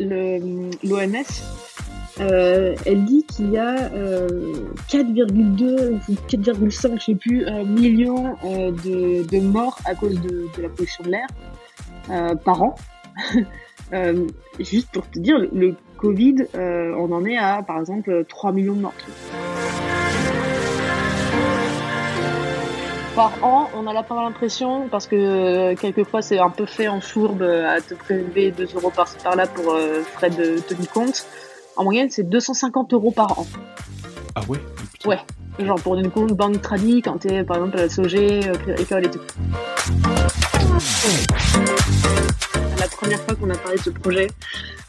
l'OMS, euh, elle dit qu'il y a 4,2 ou 4,5, je sais plus, millions de, de, morts à cause de, de la pollution de l'air par an. juste pour te dire, le, Covid, on en est à, par exemple, 3 millions de morts par an, on a pas l'impression, parce que euh, quelquefois c'est un peu fait en fourbe euh, à te prélever 2 euros par-ci par-là pour euh, frais de tenue compte. En moyenne, c'est 250 euros par an. Ah ouais Ouais. Genre pour une compte banque tradie quand t'es par exemple à la SOG, école et tout. La première fois qu'on a parlé de ce projet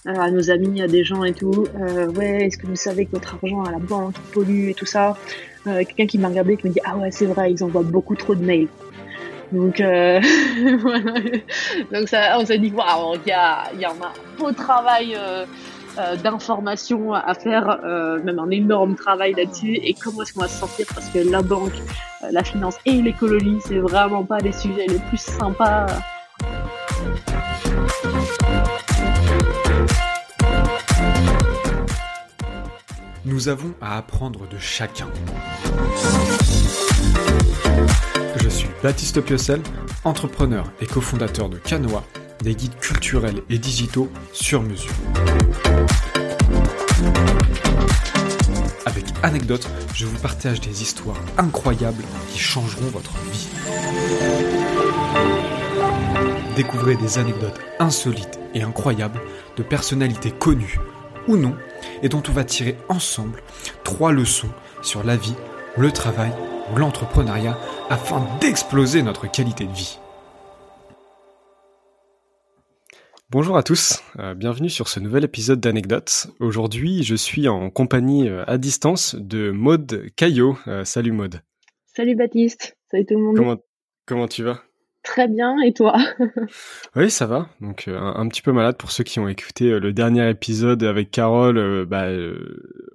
à nos amis, à des gens et tout, ouais, est-ce que vous savez que votre argent à la banque pollue et tout ça? Euh, quelqu'un qui m'a regardé et qui me dit ah ouais c'est vrai ils envoient beaucoup trop de mails donc euh, voilà donc ça on s'est dit waouh il y a il y a un beau travail euh, d'information à faire, même un énorme travail là-dessus. Et comment est-ce qu'on va se sentir? Parce que la banque, la finance et l'écologie, c'est vraiment pas les sujets les plus sympas. Nous avons à apprendre de chacun. Je suis Baptiste Piocel, entrepreneur et cofondateur de Canoa, des guides culturels et digitaux sur mesure. Avec anecdotes, je vous partage des histoires incroyables qui changeront votre vie. Découvrez des anecdotes insolites et incroyables de personnalités connues ou non et dont on va tirer ensemble trois leçons sur la vie, le travail ou l'entrepreneuriat afin d'exploser notre qualité de vie. Bonjour à tous, euh, bienvenue sur ce nouvel épisode d'Anecdotes. Aujourd'hui, je suis en compagnie euh, à distance de Maude Caillot. Euh, salut Maude. Salut Baptiste, salut tout le monde. Comment, comment tu vas? Très bien, et toi? Oui, ça va. Donc euh, un, petit peu malade pour ceux qui ont écouté euh, le dernier épisode avec Carole. Euh, bah,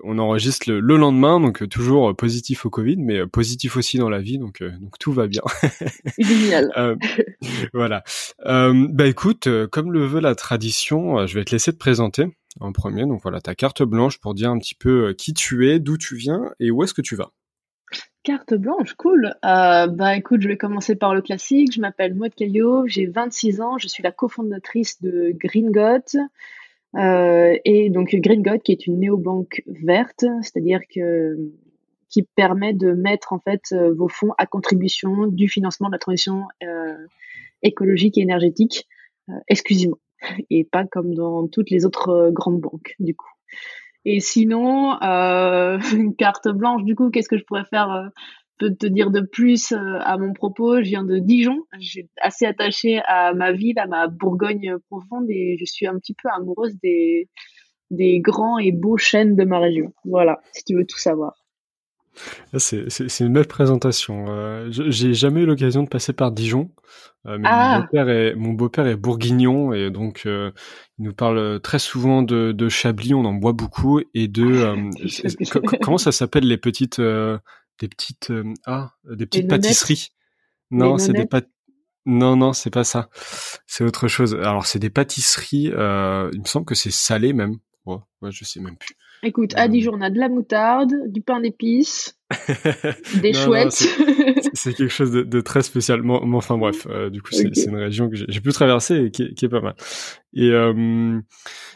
on enregistre le, lendemain, donc toujours positif au Covid, mais positif aussi dans la vie, donc donc tout va bien. Génial. voilà. bah écoute, comme le veut la tradition, je vais te laisser te présenter en premier. Donc voilà, ta carte blanche pour dire un petit peu qui tu es, d'où tu viens et où est-ce que tu vas. Carte blanche, cool. Euh, bah écoute, je vais commencer par le classique. Je m'appelle Maud Caillot, j'ai 26 ans, je suis la cofondatrice de Green Euh, et donc Green qui est une néobanque verte, c'est-à-dire qui permet de mettre en fait euh, vos fonds à contribution du financement de la transition euh, écologique et énergétique exclusivement, et pas comme dans toutes les autres grandes banques du coup. Et sinon, euh, une carte blanche, du coup, qu'est-ce que je pourrais faire euh, peut te dire de plus euh, à mon propos? Je viens de Dijon. Je suis assez attachée à ma ville, à ma Bourgogne profonde, et je suis un petit peu amoureuse des, des grands et beaux chênes de ma région. Voilà, si tu veux tout savoir. Ah, c'est une belle présentation. Euh, J'ai jamais eu l'occasion de passer par Dijon, euh, mais ah. mon beau-père est, bourguignon et donc euh, il nous parle très souvent de, de Chablis. On en boit beaucoup et de euh, comment ça s'appelle les petites des petites ah des petites pâtisseries? Non, c'est des pâtes. Non, non, c'est pas ça. C'est autre chose. Alors, c'est des pâtisseries. il me semble que c'est salé même. Ouais, ouais, je sais même plus. Écoute, à Dijon, on a de la moutarde, du pain d'épices, des chouettes. C'est quelque chose de, très spécial. Mais, enfin bref, euh, du coup, c'est une région que j'ai pu traverser et qui, est pas mal. Euh,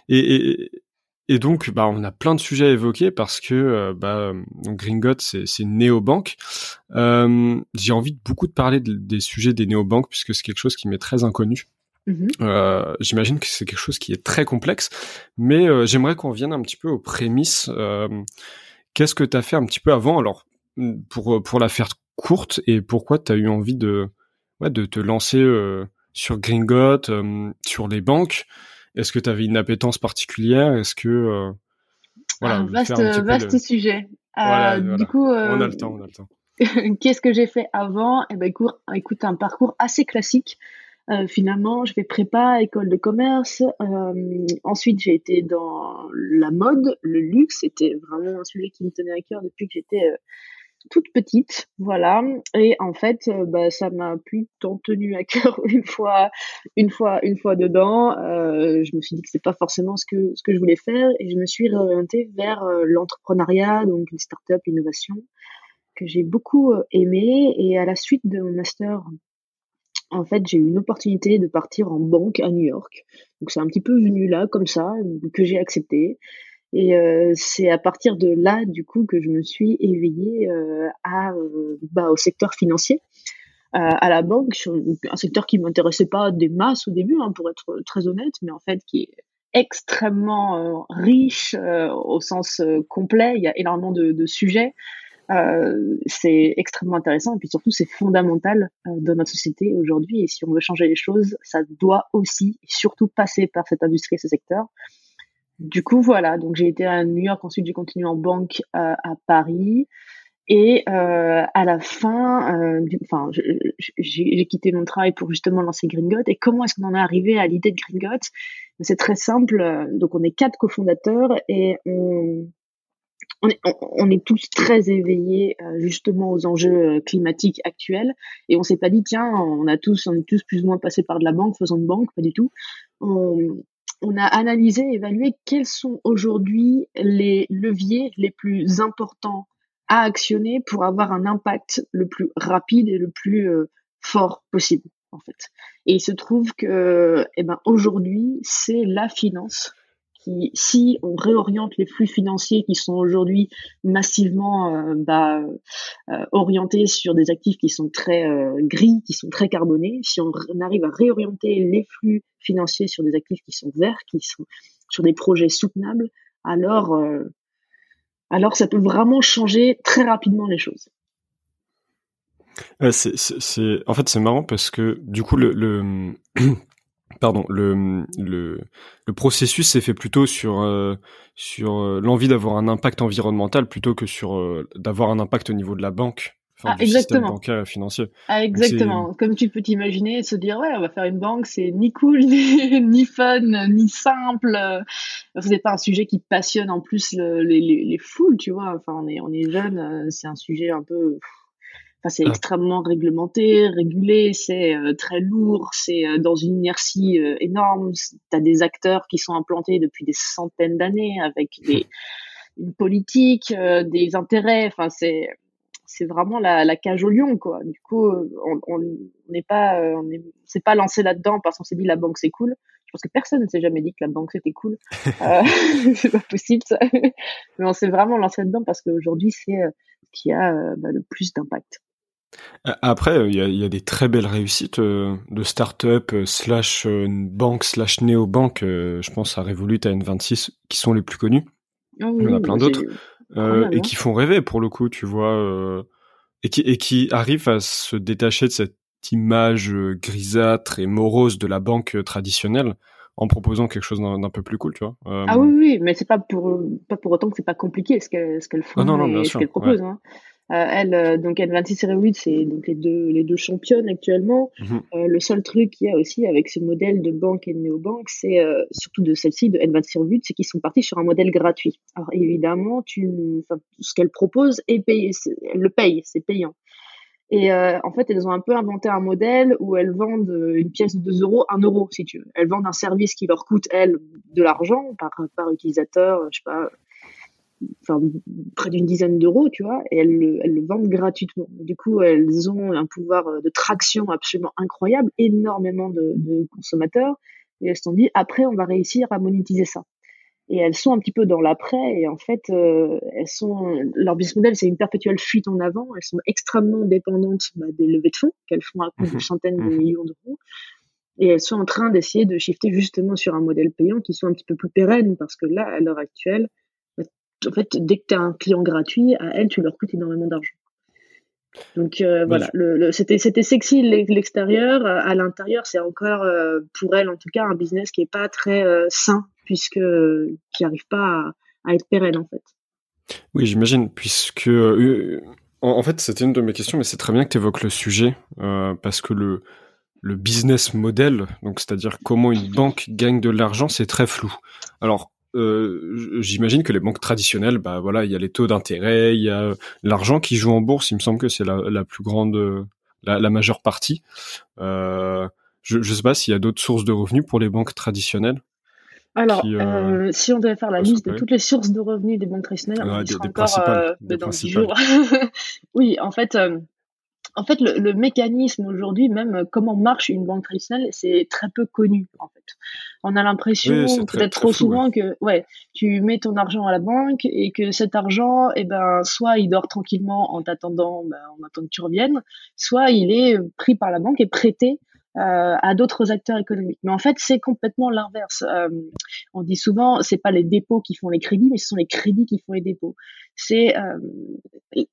et, et, et, donc, bah, on a plein de sujets à évoquer parce que euh, bah, donc Gringot, c'est une néobanque. j'ai envie de beaucoup de parler des sujets des néobanques puisque c'est quelque chose qui m'est très inconnu. Mmh euh, J'imagine que c'est quelque chose qui est très complexe, mais euh, j'aimerais qu'on vienne un petit peu aux prémices. Euh, Qu'est-ce que tu as fait un petit peu avant? Alors, mmh, pour, pour la faire courte, et pourquoi tu as eu envie de, ouais, de te lancer sur Gringot, sur les banques? Est-ce que tu avais une appétence particulière? Est-ce que... voilà, un vaste, vaste sujet. Du coup, on a le temps, on a le temps. Qu'est-ce que j'ai fait avant? Eh ben, écoute, écoute, un parcours assez classique. Euh, finalement, je vais prépa, école de commerce. Euh, ensuite, j'ai été dans la mode, le luxe. C'était vraiment un sujet qui me tenait à cœur depuis que j'étais toute petite, voilà. Et en fait, euh, bah, ça m'a plus tant tenu à cœur une fois, une fois, une fois dedans. Euh, je me suis dit que c'est pas forcément ce que ce que je voulais faire, et je me suis réorientée vers euh, l'entrepreneuriat, donc les startups, l'innovation, que j'ai beaucoup aimé. Et à la suite de mon master, en fait, j'ai eu une opportunité de partir en banque à New York. Donc c'est un petit peu venu là, comme ça, que j'ai accepté. Et euh, c'est à partir de là, du coup, que je me suis éveillée euh, à, euh, bah, au secteur financier, à la banque, un secteur qui m'intéressait pas des masses au début, hein, pour être très honnête, mais en fait qui est extrêmement riche au sens complet. Il y a énormément de sujets. Euh, c'est extrêmement intéressant et puis surtout c'est fondamental dans notre société aujourd'hui et si on veut changer les choses ça doit aussi surtout passer par cette industrie et ce secteur du coup, voilà. Donc, j'ai été à New York. Ensuite, j'ai continué en banque euh, à Paris. Et euh, à la fin, euh, enfin, j'ai quitté mon travail pour justement lancer Gringot. Et comment est-ce qu'on en est arrivé à l'idée de Gringot? C'est très simple. Donc, on est quatre cofondateurs et on, on est, tous très éveillés justement aux enjeux climatiques actuels et on s'est pas dit tiens on a tous on est tous plus ou moins passés par de la banque faisant de banque pas du tout on, a analysé évalué quels sont aujourd'hui les leviers les plus importants à actionner pour avoir un impact le plus rapide et le plus euh, fort possible en fait. Et il se trouve que eh ben aujourd'hui, c'est la finance si on réoriente les flux financiers qui sont aujourd'hui massivement euh, bah, euh, orientés sur des actifs qui sont très euh, gris, qui sont très carbonés, si on, arrive à réorienter les flux financiers sur des actifs qui sont verts, qui sont sur des projets soutenables, alors, alors ça peut vraiment changer très rapidement les choses. en fait, c'est marrant parce que du coup, le pardon, le, le, le processus s'est fait plutôt sur, euh, sur euh, l'envie d'avoir un impact environnemental plutôt que sur euh, d'avoir un impact au niveau de la banque. Enfin, ah, exactement. bancaire financier. Ah, exactement. Comme tu peux t'imaginer, se dire, ouais, on va faire une banque, c'est ni cool, ni, ni fun, ni simple. C'est pas un sujet qui passionne en plus les, les, les, foules, tu vois. Enfin, on est, on est jeunes, c'est un sujet un peu c'est ah. extrêmement réglementé, régulé, c'est euh, très lourd, c'est euh, dans une inertie euh, énorme. Tu as des acteurs qui sont implantés depuis des centaines d'années avec des, une politique, des intérêts. Enfin, c'est c'est vraiment la, la, cage au lion, quoi. Du coup, on n'est pas, on s'est pas lancé là-dedans parce qu'on s'est dit la banque c'est cool. Je pense que personne ne s'est jamais dit que la banque c'était cool. euh, c'est pas possible, ça. Mais on s'est vraiment lancé là-dedans parce qu'aujourd'hui c'est ce qui a bah, le plus d'impact. Après, il y a, des très belles réussites euh, de start-up euh, slash euh, banque slash néo-banque. je pense à Revolut, à N26, qui sont les plus connus. Ah il y en a plein d'autres. et hein. qui font rêver, pour le coup, tu vois. et, qui, et qui arrivent à se détacher de cette image grisâtre et morose de la banque traditionnelle en proposant quelque chose d'un peu plus cool, tu vois. Ah oui, oui, mais c'est pas pour pas pour autant que c'est pas compliqué ce qu'elles qu'elles font ah non, non, et ce qu'elles proposent. Hein. Euh, elle, euh, donc N26 et c'est donc les deux, les deux championnes actuellement. Mhm. Euh, le seul truc qu'il y a aussi avec ce modèle de banque et de néobanque, c'est surtout de celle-ci, de N26 et c'est qu'ils sont partis sur un modèle gratuit. Alors évidemment, tu, ce qu'elle propose est payé, elle le paye, c'est payant. Et en fait, elles ont un peu inventé un modèle où elles vendent une pièce de 2 euros, 1 euro, si tu veux. Elles vendent un service qui leur coûte, elles, de l'argent par, par utilisateur, je sais pas, enfin, près d'une dizaine d'euros, tu vois, et elles le, elles le vendent gratuitement. Du coup, elles ont un pouvoir de traction absolument incroyable, énormément de, de consommateurs, et elles se sont dit, après, on va réussir à monétiser ça. Et elles sont un petit peu dans l'après, et en fait, euh, elles sont, leur business model, c'est une perpétuelle fuite en avant, elles sont extrêmement dépendantes bah, des levées de fonds qu'elles font à coût de mmh centaines de mmh millions d'euros. Et elles sont en train d'essayer de shifter justement sur un modèle payant qui soit un petit peu plus pérenne parce que là, à l'heure actuelle, en fait, dès que tu as un client gratuit, à elles, tu leur coûtes énormément d'argent. Donc euh, voilà, le, c'était c'était sexy l'extérieur. À l'intérieur, c'est encore euh, pour elles en tout cas un business qui est pas très euh, sain puisque qui arrive pas à, être pérenne en fait. Oui, j'imagine puisque en, fait c'était une de mes questions, mais c'est très bien que tu évoques le sujet parce que le le business model, donc c'est-à-dire comment une banque gagne de l'argent, c'est très flou. Alors euh, j'imagine que les banques traditionnelles, bah voilà, il y a les taux d'intérêt, il y a l'argent qui joue en bourse. Il me semble que c'est la, la, plus grande, la, la majeure partie. Euh, je ne sais pas s'il y a d'autres sources de revenus pour les banques traditionnelles. Alors, euh, si on devait faire la liste de toutes les sources de revenus des banques traditionnelles, on des, des encore dans jours. oui, en fait, en fait, le, le mécanisme aujourd'hui, même euh, comment marche une banque traditionnelle, c'est très peu connu. En fait, on a l'impression peut-être trop souvent que, ouais, tu mets ton argent à la banque et que cet argent, eh ben, soit il dort tranquillement en t'attendant, ben, en attendant que tu reviennes, soit il est pris par la banque et prêté euh, à d'autres acteurs économiques. Mais en fait, c'est complètement l'inverse. Euh, on dit souvent, c'est pas les dépôts qui font les crédits, mais ce sont les crédits qui font les dépôts. C'est euh,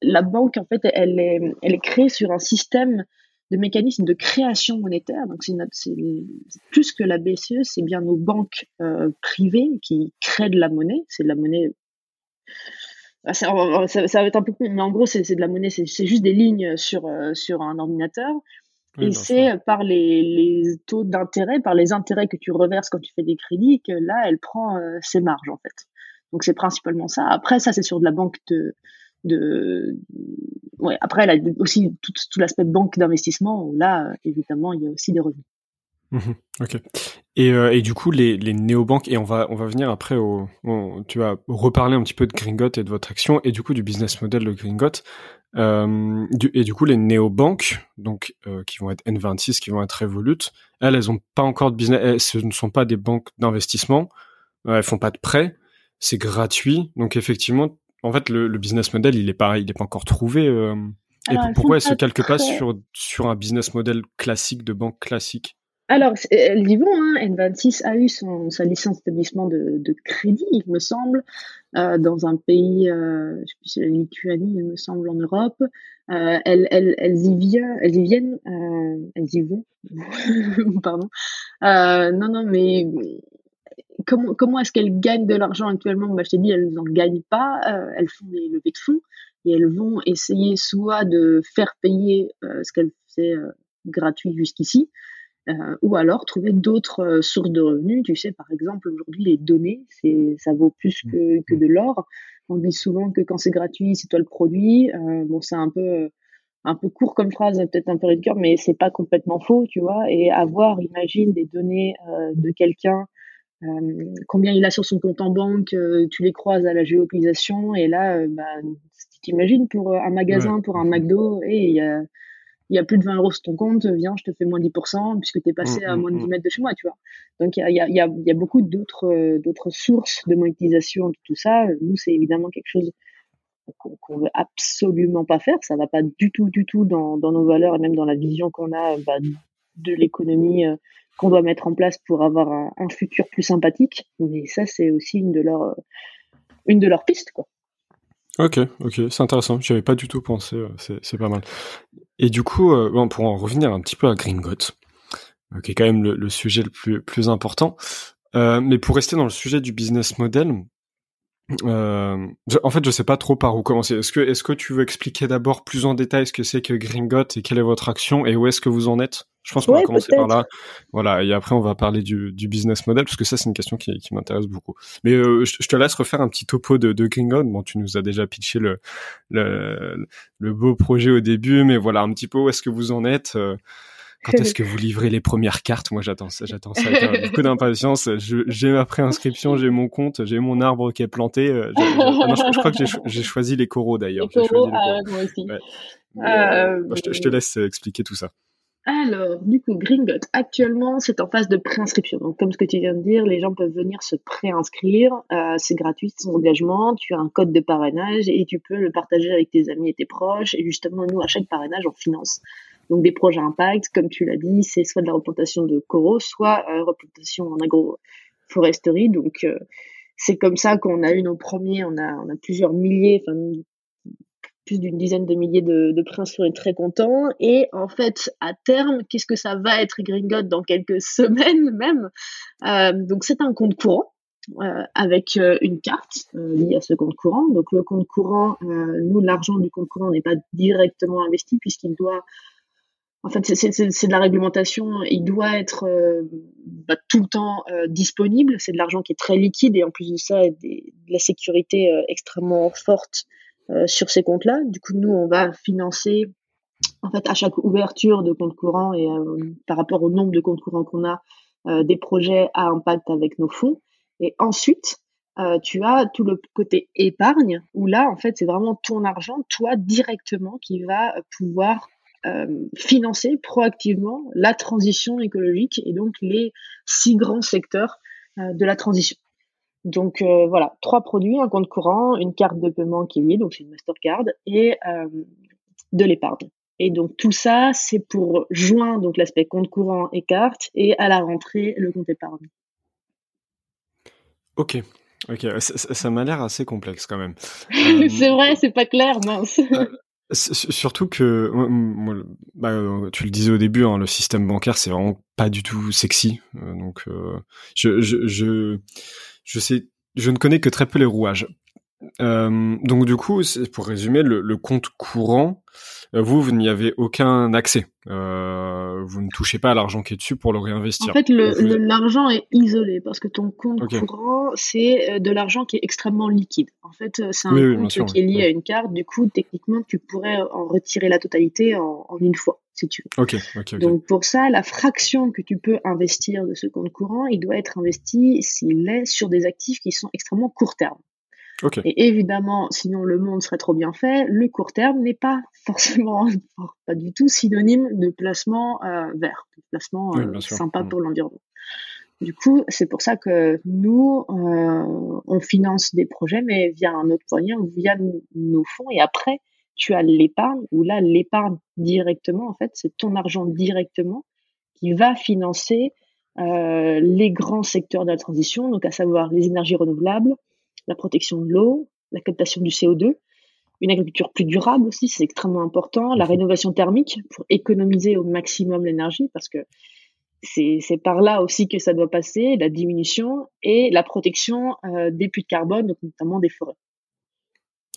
la banque en fait, elle est, créée sur un système de mécanisme de création monétaire. Donc c'est plus que la BCE, c'est bien nos banques privées qui créent de la monnaie. C'est de la monnaie. Ah, ça, va être un peu plus, mais en gros, c'est de la monnaie, c'est juste des lignes sur un ordinateur et c'est par les, les taux d'intérêt, par les intérêts que tu reverses quand tu fais des crédits, que là, elle prend euh, ses marges, en fait. Donc, c'est principalement ça. Après, ça, c'est sur de la banque de... de... Ouais, après, elle a aussi tout, tout l'aspect banque d'investissement, où là, évidemment, il y a aussi des revenus. Mmh ok. Et, euh, et, du coup, les, les néobanques, et on va, on va venir après au, tu vas reparler un petit peu de Gringot et de votre action, et du coup du business model de Gringot. Euh, et du coup, les néobanques, donc euh, qui vont être N26, qui vont être Revolut, elles, elles ont pas encore de business. ce ne sont pas des banques d'investissement. Elles font pas de prêts. C'est gratuit. Donc effectivement, en fait, le, business model, il est pas, il est pas encore trouvé. Et pourquoi elles se calquent pas sur sur un business model classique de banque classique? Alors, elles y vont. Hein. N26 a eu sa licence d'établissement de, crédit, il me semble, euh, dans un pays, euh, je sais plus si la Lituanie, il me semble, en Europe. Euh, elles, y viennent, elles y euh, vont, pardon. Euh, non, non, mais comment, est-ce qu'elles gagnent de l'argent actuellement? Bah, Je t'ai dit, elles n'en gagnent pas. Euh, elles font des levées de fonds et elles vont essayer soit de faire payer ce qu'elles faisaient gratuit jusqu'ici, euh, ou alors trouver d'autres euh, sources de revenus. Tu sais, par exemple, aujourd'hui, les données, c'est, ça vaut plus que, mmh. que de l'or. On dit souvent que quand c'est gratuit, c'est toi le produit. Euh, bon, c'est un peu un peu court comme phrase, peut-être un peu cœur, mais c'est pas complètement faux, tu vois. Et avoir, imagine, des données euh, de quelqu'un, euh, combien il a sur son compte en banque, tu les croises à la géolocalisation, et là, bah, t'imagines pour un magasin, pour un McDo, et il y a il y a plus de 20 euros sur ton compte, viens, je te fais moins 10% puisque tu es passé mmh, à mmh, moins de 10 mmh. mètres de chez moi, tu vois. Donc il y a, y, a, y a, beaucoup d'autres euh, d'autres sources de monétisation de tout ça. Nous, c'est évidemment quelque chose qu'on ne veut absolument pas faire. Ça va pas du tout, du tout dans, dans nos valeurs et même dans la vision qu'on a bah, de l'économie euh, qu'on doit mettre en place pour avoir un, un futur plus sympathique. Mais ça, c'est aussi une de leurs une de leurs pistes, quoi. Ok, ok, c'est intéressant. J'y avais pas du tout pensé. C'est pas mal. Et du coup, euh, bon, pour en revenir un petit peu à Gringot, euh, qui est quand même le, sujet le plus, plus important, euh, mais pour rester dans le sujet du business model, euh, en fait, je sais pas trop par où commencer. Est-ce que, est-ce que tu veux expliquer d'abord plus en détail ce que c'est que Gringot et quelle est votre action et où est-ce que vous en êtes? Je pense qu'on va commencer par là. Voilà, et après on va parler du, du business model parce que ça c'est une question qui, qui m'intéresse beaucoup. Mais euh, je, te laisse refaire un petit topo de, de Gringot. Bon, tu nous as déjà pitché le, le, le beau projet au début, mais voilà un petit peu où est-ce que vous en êtes. Euh, quand est-ce que vous livrez les premières cartes? Moi, j'attends ça, j'attends ça avec beaucoup d'impatience. J'ai ma préinscription, j'ai mon compte, j'ai mon arbre qui est planté. Euh, je, crois que j'ai choisi les coraux d'ailleurs. Les coraux, ah, moi aussi. Euh, euh, je, te, je, te, laisse expliquer tout ça. Alors, du coup, Gringot, actuellement, c'est en phase de préinscription. Donc, comme ce que tu viens de dire, les gens peuvent venir se préinscrire. Euh, c'est gratuit, sans engagement. Tu as un code de parrainage et tu peux le partager avec tes amis et tes proches. Et justement, nous, à chaque parrainage, on finance donc des projets impact, comme tu l'as dit, c'est soit de la replantation de coraux, soit euh, replantation en agroforesterie. Donc euh, c'est comme ça qu'on a eu nos premiers, on a, on a plusieurs milliers, enfin plus d'une dizaine de milliers de, de princes on très contents. Et en fait, à terme, qu'est-ce que ça va être Gringot dans quelques semaines même? Euh, Donc c'est un compte courant. Euh, avec une carte euh, liée à ce compte courant. Donc le compte courant, nous, l'argent du compte courant n'est pas directement investi puisqu'il doit en fait, c'est de la réglementation. Il doit être euh, bah, tout le temps euh, disponible. C'est de l'argent qui est très liquide et en plus de ça, des, de la sécurité euh, extrêmement forte sur ces comptes-là. Du coup, nous, on va financer en fait à chaque ouverture de compte courant et par rapport au nombre de comptes courants qu'on a, des projets à impact avec nos fonds. Et ensuite, tu as tout le côté épargne où là, en fait, c'est vraiment ton argent, toi directement, qui va pouvoir euh, financer proactivement la transition écologique et donc les six grands secteurs euh, de la transition. Donc euh, voilà, trois produits, un compte courant, une carte de paiement qui est liée, donc c'est une Mastercard, et de l'épargne. Et donc tout ça, c'est pour joindre donc l'aspect compte courant et carte, et à la rentrée le compte épargne. Ok, ok, ça, m'a l'air assez complexe quand même. c'est vrai, c'est pas clair, mince. Surtout que, bah, tu le disais au début, hein, le système bancaire, c'est vraiment pas du tout sexy. Euh, donc, euh, je, je, je, je, sais, je ne connais que très peu les rouages. Euh, donc, du coup, pour résumer, le, le compte courant, euh, vous, vous n'y avez aucun accès. Euh, vous ne touchez pas à l'argent qui est dessus pour le réinvestir. En fait, l'argent est isolé parce que ton compte courant, c'est de l'argent qui est extrêmement liquide. En fait, c'est un compte qui est lié à une carte. Du coup, techniquement, tu pourrais en retirer la totalité en, une fois, si tu veux. Donc, pour ça, la fraction que tu peux investir de ce compte courant, il doit être investi s'il est sur des actifs qui sont extrêmement court terme. Et évidemment, sinon le monde serait trop bien fait. Le court terme n'est pas forcément, pas du tout synonyme de placement euh, vert, de placement euh, sympa mm. pour l'environnement. Du coup, c'est pour ça que nous, euh, on finance des projets, mais via un autre moyen, via nos fonds. Et après, tu as l'épargne, où là, l'épargne directement, en fait, c'est ton argent directement qui va financer les grands secteurs de la transition, donc à savoir les énergies renouvelables, la protection de l'eau, la captation du CO2, une agriculture plus durable aussi, c'est extrêmement important, la rénovation thermique pour économiser au maximum l'énergie parce que c'est par là aussi que ça doit passer, la diminution et la protection euh, des puits de carbone, donc notamment des forêts.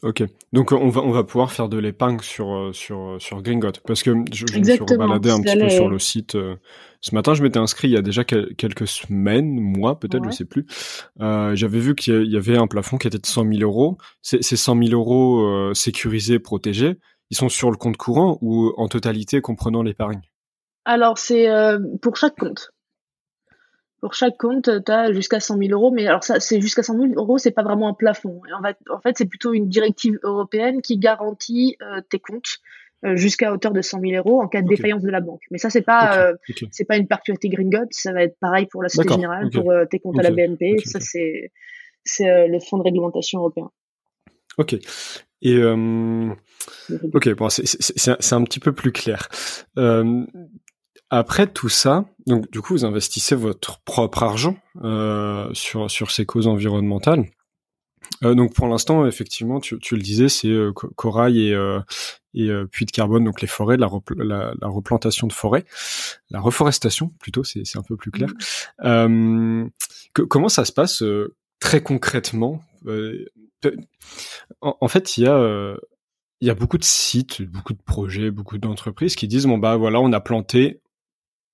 Ok, donc on va on va pouvoir faire de l'épargne sur euh, sur euh, sur Gringot parce que je, je me suis rebaladé un petit peu sur le site euh, ce matin. Je m'étais inscrit il y a déjà quelques semaines, mois peut-être, je sais plus. Euh, J'avais vu qu'il y avait un plafond qui était de 100 000 euros. Ces 100 000 euros sécurisés, protégés, ils sont sur le compte courant ou en totalité comprenant l'épargne? Alors c'est pour chaque compte pour chaque compte, tu as jusqu'à 100 000 euros. Mais alors, ça, c'est jusqu'à 100 000 euros, c'est pas vraiment un plafond. En fait, en fait c'est plutôt une directive européenne qui garantit euh, tes comptes euh, jusqu'à hauteur de 100 000 euros en cas de défaillance de la banque. Mais ça, c'est pas, euh, c'est pas une particularité Gringot. Ça va être pareil pour la Société Générale, pour tes comptes à la BNP. Ça, c'est, c'est le fonds de réglementation européen. Ok. Et ok, bon, c'est un petit peu plus clair. Après tout ça, donc du coup, vous investissez votre propre argent euh, sur sur ces causes environnementales. Euh, donc pour l'instant, effectivement, tu, tu le disais, c'est euh, corail et, euh, et euh, puits de carbone, donc les forêts, la, la, la, replantation de forêts, la reforestation plutôt, c'est un peu plus clair. Mmh. comment ça se passe très concrètement? En, en, fait, il y a il y a beaucoup de sites, beaucoup de projets, beaucoup d'entreprises qui disent bon bah voilà, on a planté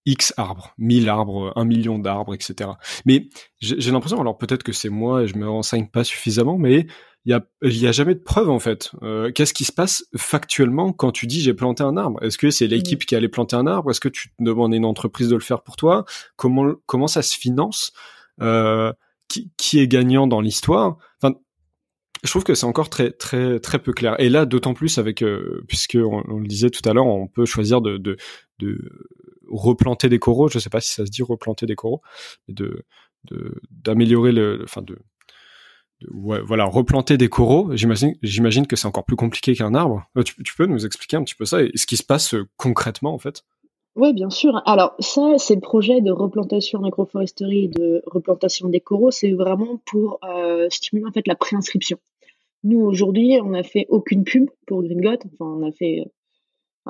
X arbres, 1000 arbres, 1 million d'arbres, etc. Mais j'ai l'impression, alors peut-être que c'est moi et je me renseigne pas suffisamment, mais il y a, y a jamais de preuve en fait. Euh, Qu'est-ce qui se passe factuellement quand tu dis j'ai planté un arbre? Est-ce que c'est l'équipe qui allait planter un arbre? Est-ce que tu demandes à une entreprise de le faire pour toi? Comment comment ça se finance? Euh, qui, qui est gagnant dans l'histoire? Enfin, je trouve que c'est encore très très très peu clair. Et là, d'autant plus avec euh, puisque on, le disait tout à l'heure, on peut choisir de, de, de replanter des coraux, je sais pas si ça se dit replanter des coraux, de d'améliorer le, enfin de, voilà, replanter des coraux. J'imagine, j'imagine que c'est encore plus compliqué qu'un arbre. Euh, tu, peux nous expliquer un petit peu ça et ce qui se passe euh, concrètement en fait? Oui, bien sûr. Alors ça, c'est le projet de replantation agroforesterie, de replantation des coraux. C'est vraiment pour euh, stimuler en fait la préinscription. Nous aujourd'hui, on n'a fait aucune pub pour Green Enfin, on a fait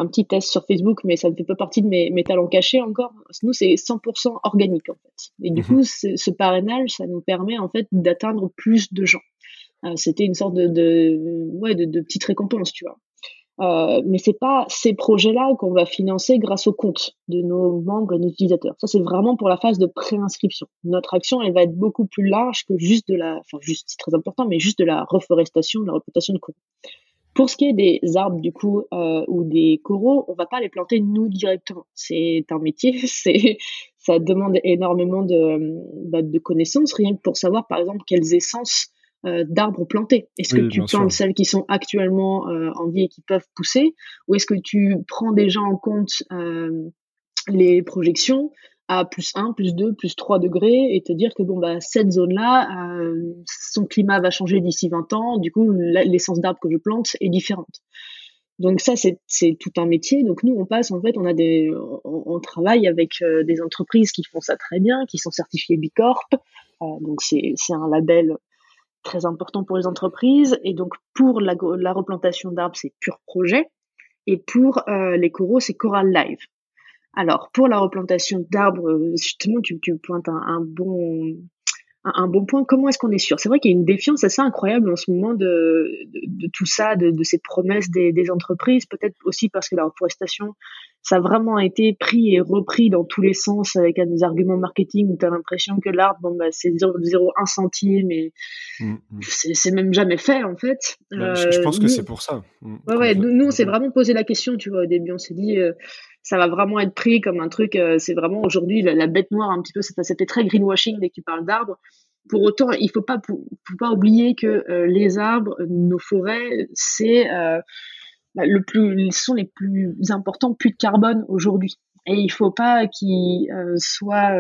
un petit test sur Facebook, mais ça ne fait pas partie de mes, mes talents cachés encore. Nous, c'est 100% organique en fait. Et du mhm. coup, ce parrainage, ça nous permet en fait d'atteindre plus de gens. Euh, c'était une sorte de, de, ouais, de, de, petite récompense, tu vois. Euh, mais c'est pas ces projets-là qu'on va financer grâce au compte de nos membres et nos utilisateurs. Ça, c'est vraiment pour la phase de préinscription. Notre action, elle va être beaucoup plus large que juste de la, enfin, juste, c'est très important, mais juste de la reforestation, de la replantation de coraux. Pour ce qui est des arbres, du coup, euh, ou des coraux, on va pas les planter nous directement. C'est un métier, c'est, ça demande énormément de, bah, de connaissances, rien que pour savoir, par exemple, quelles essences euh, d'arbres plantés Est-ce que tu plantes celles qui sont actuellement euh, en vie et qui peuvent pousser Ou est-ce que tu prends déjà en compte les projections à plus 1, plus 2, plus 3 degrés et te dire que bon bah cette zone-là, son climat va changer d'ici 20 ans, du coup l'essence d'arbre que je plante est différente. Donc ça c'est tout un métier. Donc nous on passe en fait, on a travaille avec des entreprises qui font ça très bien, qui sont certifiées Bicorp. donc c'est un label très important pour les entreprises. Et donc, pour la, la replantation d'arbres, c'est pur projet. Et pour euh, les coraux, c'est Coral Live. Alors, pour la replantation d'arbres, euh, justement, tu, tu pointes un, bon point. Comment est-ce qu'on est sûr? C'est vrai qu'il y a une défiance assez incroyable en ce moment de, tout ça, de, ces promesses des entreprises, peut-être aussi parce que la reforestation, ça a vraiment été pris et repris dans tous les sens avec des arguments marketing où tu as l'impression que l'arbre, bon, bah, c'est 0,01 centime et mmh, mmh. c'est même jamais fait en fait. Bah, je, pense que c'est pour ça. Mmh, ouais, ouais, nous, on s'est vraiment posé la question, tu vois, au début, on s'est dit... Euh, ça va vraiment être pris comme un truc, euh, c'est vraiment aujourd'hui la, bête noire un petit peu, c'était très greenwashing dès que tu parles d'arbres. Pour autant, il faut pas, faut, pas oublier que euh, les arbres, nos forêts, c'est euh, le plus, ils sont les plus importants puits de carbone aujourd'hui. Et il faut pas qu'ils soient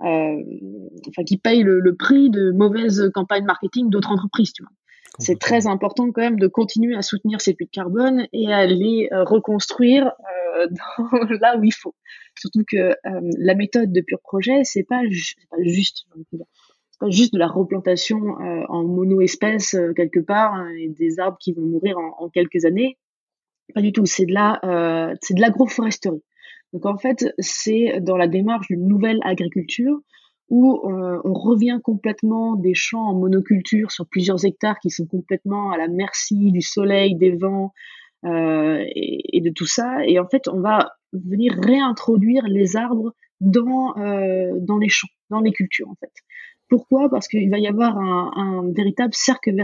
enfin, qui payent le, le, prix de mauvaises campagnes marketing d'autres entreprises, tu vois c'est très important quand même de continuer à soutenir ces puits de carbone et à les euh, reconstruire euh, dans, là où il faut. Surtout que euh, la méthode de pur projet, c'est pas, pas juste, pas juste de la replantation en mono-espèce quelque part hein, et des arbres qui vont mourir en, quelques années. Pas du tout. C'est de la, c'est de l'agroforesterie. Donc en fait, c'est dans la démarche d'une nouvelle agriculture où euh, on revient complètement des champs en monoculture sur plusieurs hectares qui sont complètement à la merci du soleil, des vents euh, et, de tout ça. Et en fait, on va venir réintroduire les arbres dans, euh, dans les champs, dans les cultures en fait. Pourquoi? Parce qu'il va y avoir un, un véritable cercle,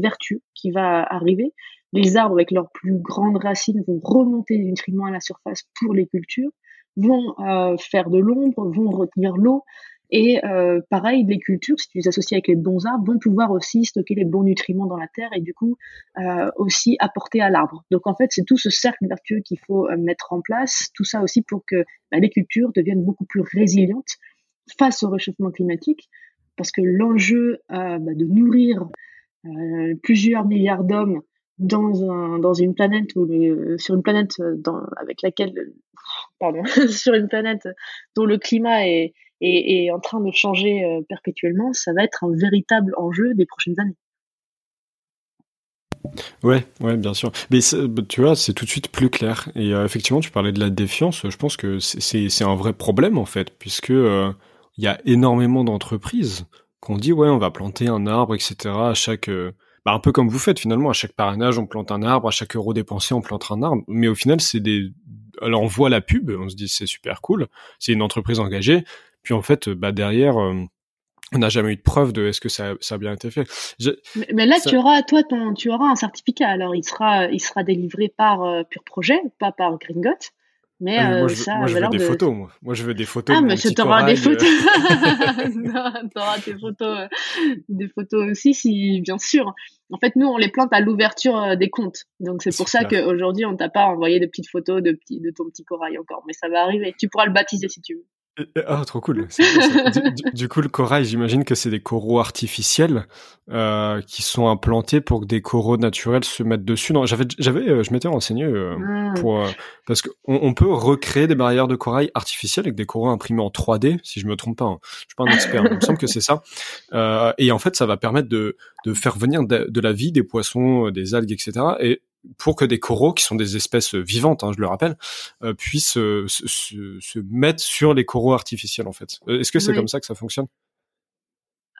vertueux qui va arriver. Les arbres, avec leurs plus grandes racines, vont remonter les nutriments à la surface pour les cultures, vont euh, faire de l'ombre, vont retenir l'eau, et euh, pareil, les cultures, si tu les associes avec les bons arbres, vont pouvoir aussi stocker les bons nutriments dans la terre et du coup euh, aussi apporter à l'arbre. Donc en fait, c'est tout ce cercle vertueux qu'il faut euh, mettre en place, tout ça aussi pour que bah, les cultures deviennent beaucoup plus résilientes face au réchauffement climatique, parce que l'enjeu euh, bah, de nourrir euh, plusieurs milliards d'hommes dans, un, dans une planète ou sur une planète dans, avec laquelle sur une planète dont le climat est en train de changer euh, perpétuellement, ça va être un véritable enjeu des prochaines années. Ouais, ouais, bien sûr. Mais bah, tu vois, c'est tout de suite plus clair. Et euh, effectivement, tu parlais de la défiance. Je pense que c'est un vrai problème en fait, puisque euh, il y a énormément d'entreprises qu'on dit ouais, on va planter un arbre, etc. À chaque, bah, un peu comme vous faites finalement, à chaque parrainage, on plante un arbre, à chaque euro dépensé, on plante un arbre. Mais au final, c'est des, alors on voit la pub, on se dit c'est super cool, c'est une entreprise engagée, puis en fait, bah derrière, euh, on n'a jamais eu de preuve de est-ce que ça, ça, a bien été fait. mais, là, tu auras, toi, ton, tu auras un certificat. Alors, il sera, il sera délivré par euh, Pure Projet, pas par Gringot. Mais, ah, moi, je veux, ça, moi, je veux des photos, moi. Moi, je veux des photos. Ah, mais tu auras des photos. tu auras des photos, des photos aussi, si, bien sûr. En fait, nous, on les plante à l'ouverture euh, des comptes. Donc, c'est pour ça qu'aujourd'hui, on t'a pas envoyé de petites photos de, petits, de ton petit corail encore. Mais ça va arriver. Tu pourras le baptiser si tu veux. Ah, trop cool. Du, coup, le corail, j'imagine que c'est des coraux artificiels euh, qui sont implantés pour que des coraux naturels se mettent dessus. Non, j'avais, j'avais, euh, je m'étais renseigné euh, ah. pour parce qu'on on peut recréer des barrières de corail artificielles avec des coraux imprimés en 3D, si je me trompe pas. Hein. Je suis pas un expert, il me semble que c'est ça. et en fait, ça va permettre de, de faire venir de, de, la vie des poissons, des algues, etc. Et pour que des coraux, qui sont des espèces vivantes, hein, je le rappelle, euh, puissent euh, se, se, mettre sur les coraux artificiels en fait. Euh, est-ce que c'est comme ça que ça fonctionne?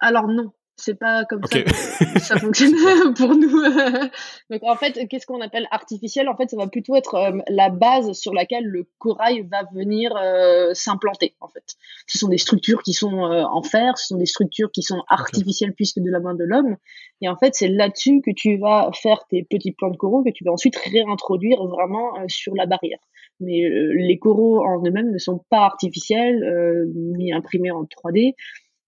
Alors non. C'est pas comme ça que ça fonctionne pour nous. Donc en fait, qu'est-ce qu'on appelle artificiel? En fait, ça va plutôt être euh, la base sur laquelle le corail va venir euh, s'implanter. En fait, ce sont des structures qui sont euh, en fer, ce sont des structures qui sont artificielles puisque de la main de l'homme. Et en fait, c'est là-dessus que tu vas faire tes petits plans de coraux que tu vas ensuite réintroduire vraiment sur la barrière. Mais les coraux en eux-mêmes ne sont pas artificiels ni imprimés en 3D.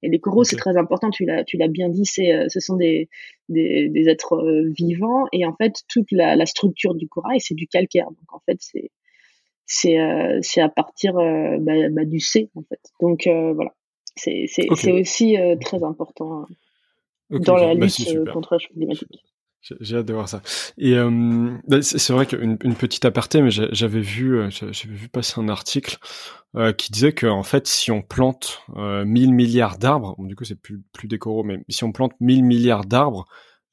Et les coraux, c'est très important, tu l'as, tu l'as bien dit, c'est, euh, ce sont des, des, des êtres euh, vivants. Et en fait, toute la, la structure du corail, c'est du calcaire. Donc en fait, c'est, c'est, euh, c'est à partir bah, bah, du C, en fait. Donc voilà, c'est, c'est, c'est aussi très important dans la bah, lutte contre le changement climatique. J'ai hâte de voir ça. Et euh, bah, c'est vrai qu'une une petite aparté, mais j'avais vu, euh, j'avais vu passer un article euh, qui disait que en fait, si on plante euh, 1000 milliards d'arbres, du coup c'est plus plus décoraux, mais si on plante 1000 milliards d'arbres,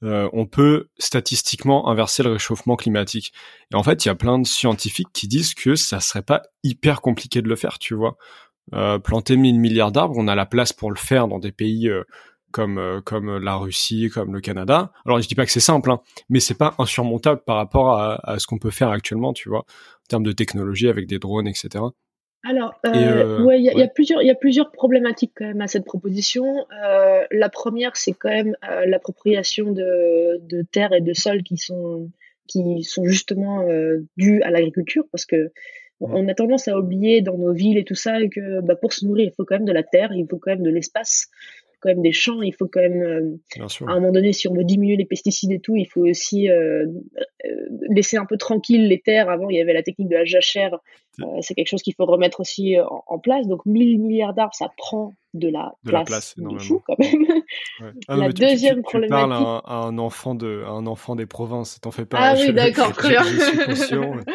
euh, on peut statistiquement inverser le réchauffement climatique. Et en fait, il y a plein de scientifiques qui disent que ça serait pas hyper compliqué de le faire, tu vois. Planter 1000 milliards d'arbres, on a la place pour le faire dans des pays comme euh, comme la Russie, comme le Canada. Alors je dis pas que c'est simple, hein, mais c'est pas insurmontable par rapport à, à ce qu'on peut faire actuellement, tu vois, en termes de technologie avec des drones, etc. Alors, euh, euh ouais, il y, a plusieurs, il y a plusieurs problématiques quand même à cette proposition. Euh, la première, c'est quand même l'appropriation de, de terres et de sols qui sont qui sont justement dus à l'agriculture, parce que on a tendance à oublier dans nos villes et tout ça que bah, pour se nourrir, il faut quand même de la terre, il faut quand même de l'espace quand même des champs, il faut quand même, euh, à un moment donné, si on veut diminuer les pesticides et tout, il faut aussi euh, euh, laisser un peu tranquille les terres. Avant, il y avait la technique de la jachère, c'est quelque chose qu'il faut remettre aussi en, place. Donc 1000 milliards d'arbres, ça prend de la place, de fou quand même. Ah la deuxième problématique. Tu parles à un, enfant de, un enfant des provinces, t'en fais pas. Ah oui, d'accord, très bien.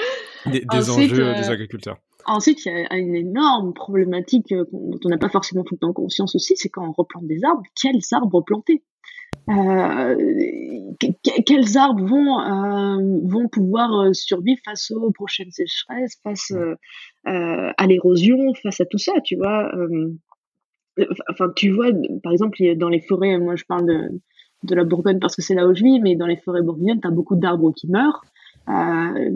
des, des enjeux des agriculteurs. Ensuite, il y a une énorme problématique euh, dont on n'a pas forcément tout le temps conscience aussi, c'est quand on replante des arbres, quels arbres planter? Euh, quels arbres vont euh, vont pouvoir survivre face aux prochaines sécheresses, face à l'érosion, face à tout ça, tu vois. enfin, tu vois, par exemple, dans les forêts, moi je parle de, de la Bourgogne parce que c'est là où je vis, mais dans les forêts bourguignonnes, tu as beaucoup d'arbres qui meurent. Euh,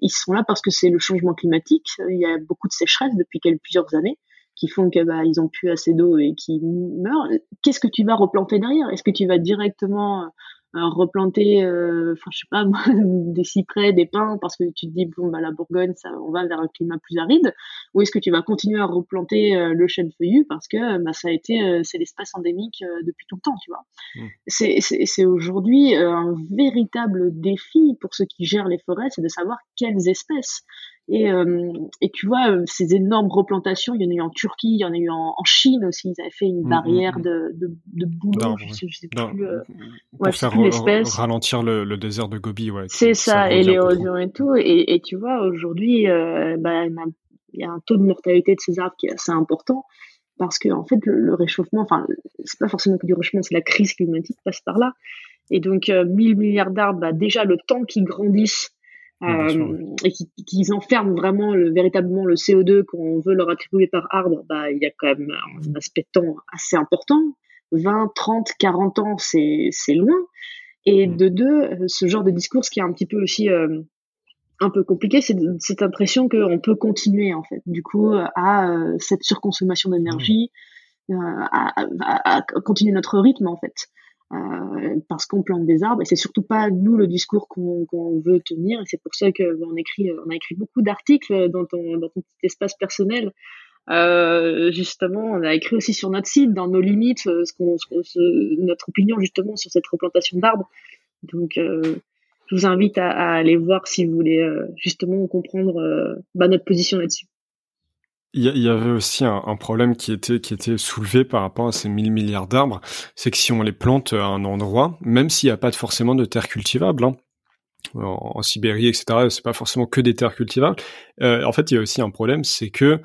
ils sont là parce que c'est le changement climatique. Il y a beaucoup de sécheresse depuis quelques, plusieurs années qui font que bah, ils plus assez d'eau et qui meurent. Qu'est-ce que tu vas replanter derrière? Est-ce que tu vas directement replanter, euh, enfin je sais pas, des cyprès, des pins, parce que tu te dis bon bah la Bourgogne, ça, on va vers un climat plus aride, ou est-ce que tu vas continuer à replanter euh, le chêne feuillu parce que bah, ça a été, c'est l'espace endémique depuis tout le temps, tu vois. Mmh. C'est, c'est, aujourd'hui un véritable défi pour ceux qui gèrent les forêts, c'est de savoir quelles espèces et, euh, et tu vois, euh, ces énormes replantations, il y en a eu en Turquie, il y en a eu en, en Chine aussi. Ils avaient fait une mmh, mmh, barrière mmh. de, de, de boulot, je sais, je sais plus. Euh, pour ouais, faire ralentir le, le, désert de Gobi, ouais. C'est ça, et l'érosion et tout. Et, et tu vois, aujourd'hui, euh, bah, il y a un taux de mortalité de ces arbres qui est assez important parce que en fait, le, réchauffement, enfin, c'est pas forcément que du réchauffement, c'est la crise climatique passe par là. Et donc, euh, 1000 milliards d'arbres, bah, déjà le temps qu'ils grandissent euh, et qu'ils enferment vraiment le, véritablement le CO2 qu'on veut leur attribuer par arbre, bah, il y a quand même un aspect de temps assez important. 20, 30, 40 ans, c'est, c'est loin. Et mm. de deux, ce genre de discours, ce qui est un petit peu aussi euh, un peu compliqué, c'est cette impression qu'on peut continuer, en fait, du coup, à euh, cette surconsommation d'énergie, mm. euh, à, à, à, continuer notre rythme, en fait. Euh, parce qu'on plante des arbres et c'est surtout pas nous le discours qu'on veut tenir et c'est pour ça que on écrit on a écrit beaucoup d'articles dans ton dans ton petit espace personnel. Euh, justement on a écrit aussi sur notre site dans nos limites euh, ce qu'on notre opinion justement sur cette replantation d'arbres. Donc euh, je vous invite à, à, aller voir si vous voulez euh, justement comprendre bah, notre position là-dessus il y, avait aussi un, un, problème qui était qui était soulevé par rapport à ces 1000 milliards d'arbres, c'est que si on les plante à un endroit, même s'il n'y a pas forcément de terre cultivable, hein, en, Sibérie, etc., c'est pas forcément que des terres cultivables. Euh, en fait, il y a aussi un problème, c'est que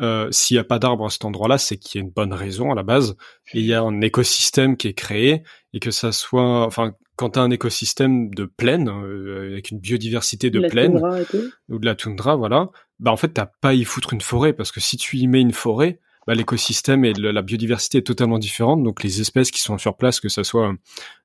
euh, s'il n'y a pas d'arbres à cet endroit-là, c'est qu'il y a une bonne raison à la base, et il y a un écosystème qui est créé, et que ça soit, enfin, quand tu as un écosystème de plaine, euh, avec une biodiversité de plaine, ou de la toundra, voilà, bah en fait t'as pas à y foutre une forêt parce que si tu y mets une forêt, bah, l'écosystème et la biodiversité est totalement différente. Donc les espèces qui sont sur place, que ça soit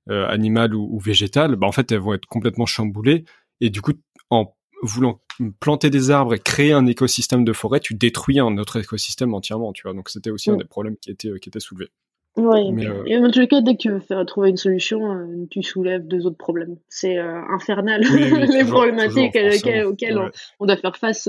euh, animales ou, ou végétales, bah, en fait elles vont être complètement chamboulées. Et du coup, en voulant planter des arbres et créer un écosystème de forêt, tu détruis un autre écosystème entièrement, tu vois. Donc c'était aussi un mm. des problèmes qui était qui était soulevé. Oui, mais, euh... et dans tous les cas, dès que tu veux faire trouver une solution, euh, tu soulèves deux autres problèmes. C'est euh, infernal les problématiques auxquelles on, doit faire face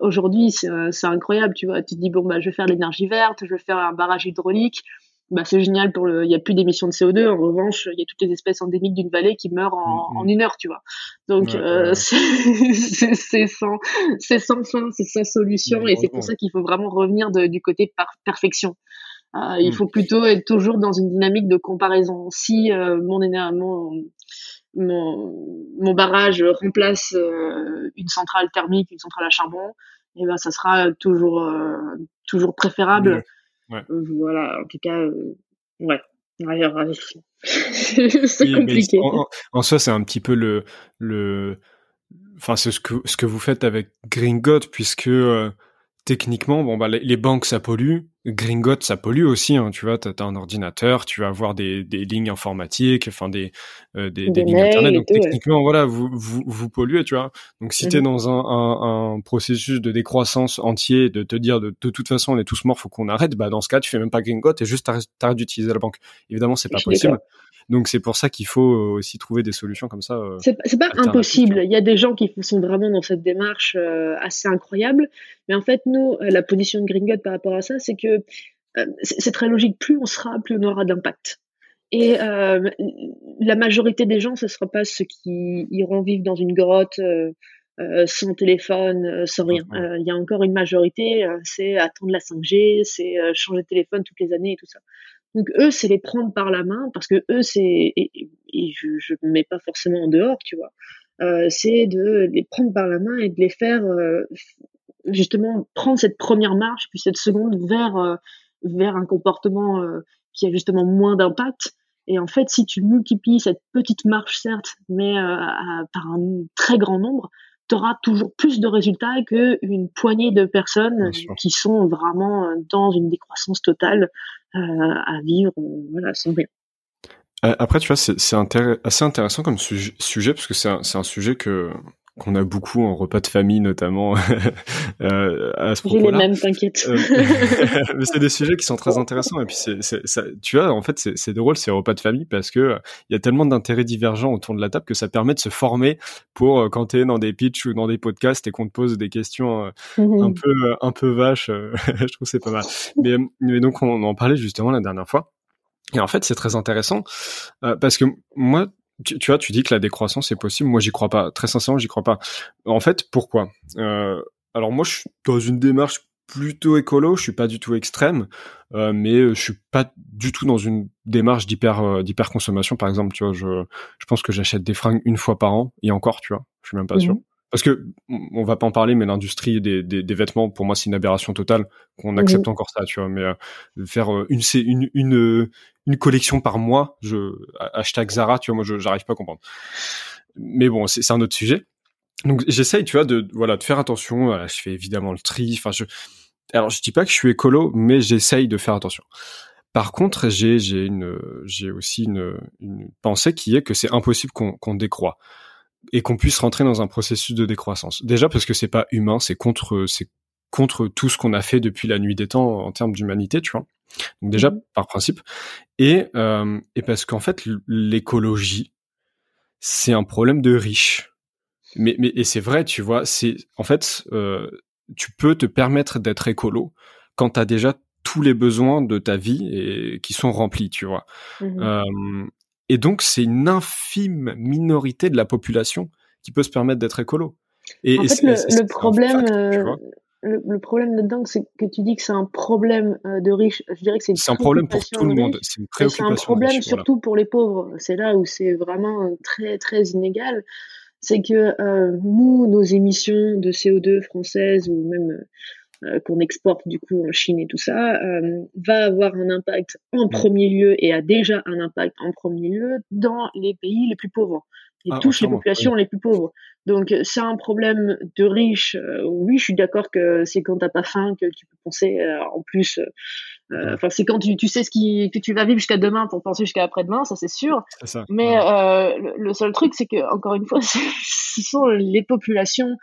aujourd'hui. C'est incroyable, tu vois. Tu te dis bon bah je vais faire l'énergie verte, je vais faire un barrage hydraulique. Bah c'est génial pour le. Il y a plus d'émissions de CO2. En revanche, il y a toutes les espèces endémiques d'une vallée qui meurent en, mm, en, mm. une heure, tu vois. Donc c'est sans c'est sans fin, c'est sans solution, et c'est pour ça qu'il faut vraiment revenir de, du côté par perfection. Euh, il hmm. faut plutôt être toujours dans une dynamique de comparaison. Si euh, mon, mon, mon, mon, barrage remplace euh, une centrale thermique, une centrale à charbon, eh ben ça sera toujours toujours préférable. voilà, en tout cas, ouais. c'est compliqué. En, en, soi, c'est un petit peu le le, enfin c'est ce que ce que vous faites avec Gringot puisque techniquement, bon bah les, banques ça pollue, Gringot ça pollue aussi. Hein, tu vois, t'as as un ordinateur, tu vas avoir des, des lignes informatiques, enfin des euh, des, des, lignes internet. Donc techniquement, voilà, vous, vous vous polluez, tu vois. Donc si tu t'es mhm. dans un, un, un, processus de décroissance entier, de te dire de, de toute façon on est tous morts, faut qu'on arrête. Bah dans ce cas, tu fais même pas Gringot et juste t'arrêtes d'utiliser la banque. Évidemment, c'est pas possible. Donc c'est pour ça qu'il faut euh, aussi trouver des solutions comme ça. Euh, c'est pas impossible. Il y a des gens qui sont vraiment dans cette démarche euh, assez incroyable. Mais en fait, nous, la position de Gringot par rapport à ça, c'est que c'est très logique. Plus on sera, plus on aura d'impact. Et la majorité des gens, ce ne sera pas ceux qui iront vivre dans une grotte sans téléphone, sans rien. Il y a encore une majorité, c'est attendre la 5G, c'est changer de téléphone toutes les années et tout ça. Donc eux, c'est les prendre par la main parce que eux, c'est et, je, je me mets pas forcément en dehors, tu vois. Euh, c'est de les prendre par la main et de les faire euh, justement prendre cette première marche puis cette seconde vers euh, vers un comportement euh, qui a justement moins d'impact. Et en fait, si tu multiplies cette petite marche, certes, mais par un très grand nombre, tu auras toujours plus de résultats qu'une poignée de personnes qui sont vraiment dans une décroissance totale euh, à vivre euh, voilà, sans rien. Euh, après, tu vois, c'est assez intéressant comme sujet, parce que c'est un, un, sujet que qu'on a beaucoup en repas de famille notamment euh, à ce propos-là. J'ai les mêmes, t'inquiète. Euh, mais c'est des sujets qui sont très intéressants et puis c'est, ça, tu vois, en fait, c'est drôle ces repas de famille parce que il y a tellement d'intérêts divergents autour de la table que ça permet de se former pour euh, quand t'es dans des pitchs ou dans des podcasts et qu'on te pose des questions mmh un peu un peu vaches. je trouve c'est pas mal. Mais, mais donc on en parlait justement la dernière fois. Et en fait, c'est très intéressant parce que moi, tu, vois, tu dis que la décroissance est possible. Moi, j'y crois pas. Très sincèrement, j'y crois pas. En fait, pourquoi? Euh, Alors moi, je suis dans une démarche plutôt écolo. Je suis pas du tout extrême, euh, mais je suis pas du tout dans une démarche d'hyper euh, d'hyper consommation. Par exemple, tu vois, je je pense que j'achète des fringues une fois par an et encore, tu vois. Je suis même pas sûr. Parce que on va pas en parler, mais l'industrie des, des, des, vêtements, pour moi, c'est une aberration totale qu'on accepte encore ça, tu vois. Mais euh, faire une, une, une, une collection par mois, je hashtag Zara, tu vois, moi, je j'arrive pas à comprendre. Mais bon, c'est un autre sujet. Donc j'essaye, tu vois, de voilà, de faire attention. je fais évidemment le tri. Enfin, je alors je dis pas que je suis écolo, mais j'essaye de faire attention. Par contre, j'ai j'ai une j'ai aussi une, une pensée qui est que c'est impossible qu'on qu'on décroît et qu'on puisse rentrer dans un processus de décroissance. Déjà parce que c'est pas humain, c'est contre c'est contre tout ce qu'on a fait depuis la nuit des temps en termes d'humanité, tu vois. Donc déjà mmh. par principe et euh, et parce qu'en fait l'écologie c'est un problème de riches. Mais mais et c'est vrai, tu vois, c'est en fait euh, tu peux te permettre d'être écolo quand tu as déjà tous les besoins de ta vie et qui sont remplis, tu vois. Mmh euh, et donc, c'est une infime minorité de la population qui peut se permettre d'être écolo. Et, en fait, le, problème, euh, le, problème là-dedans, c'est que tu dis que c'est un problème euh, de riches. Je dirais que c'est un problème pour tout le monde. C'est une préoccupation. C'est un problème surtout pour les pauvres. C'est là où c'est vraiment très très inégal. C'est que euh, nous, nos émissions de CO2 françaises ou même euh, qu'on exporte du coup en Chine et tout ça, euh, va avoir un impact en premier lieu et a déjà un impact en premier lieu dans les pays les plus pauvres. Ah, touche les populations les plus pauvres. Donc c'est un problème de riches. oui, je suis d'accord que c'est quand t'as pas faim que tu peux penser en plus. Enfin, c'est quand tu, tu sais ce qui, que tu vas vivre jusqu'à demain pour penser jusqu'à après-demain, ça c'est sûr. Ça, Mais le, seul truc, c'est que encore une fois, ce sont les populations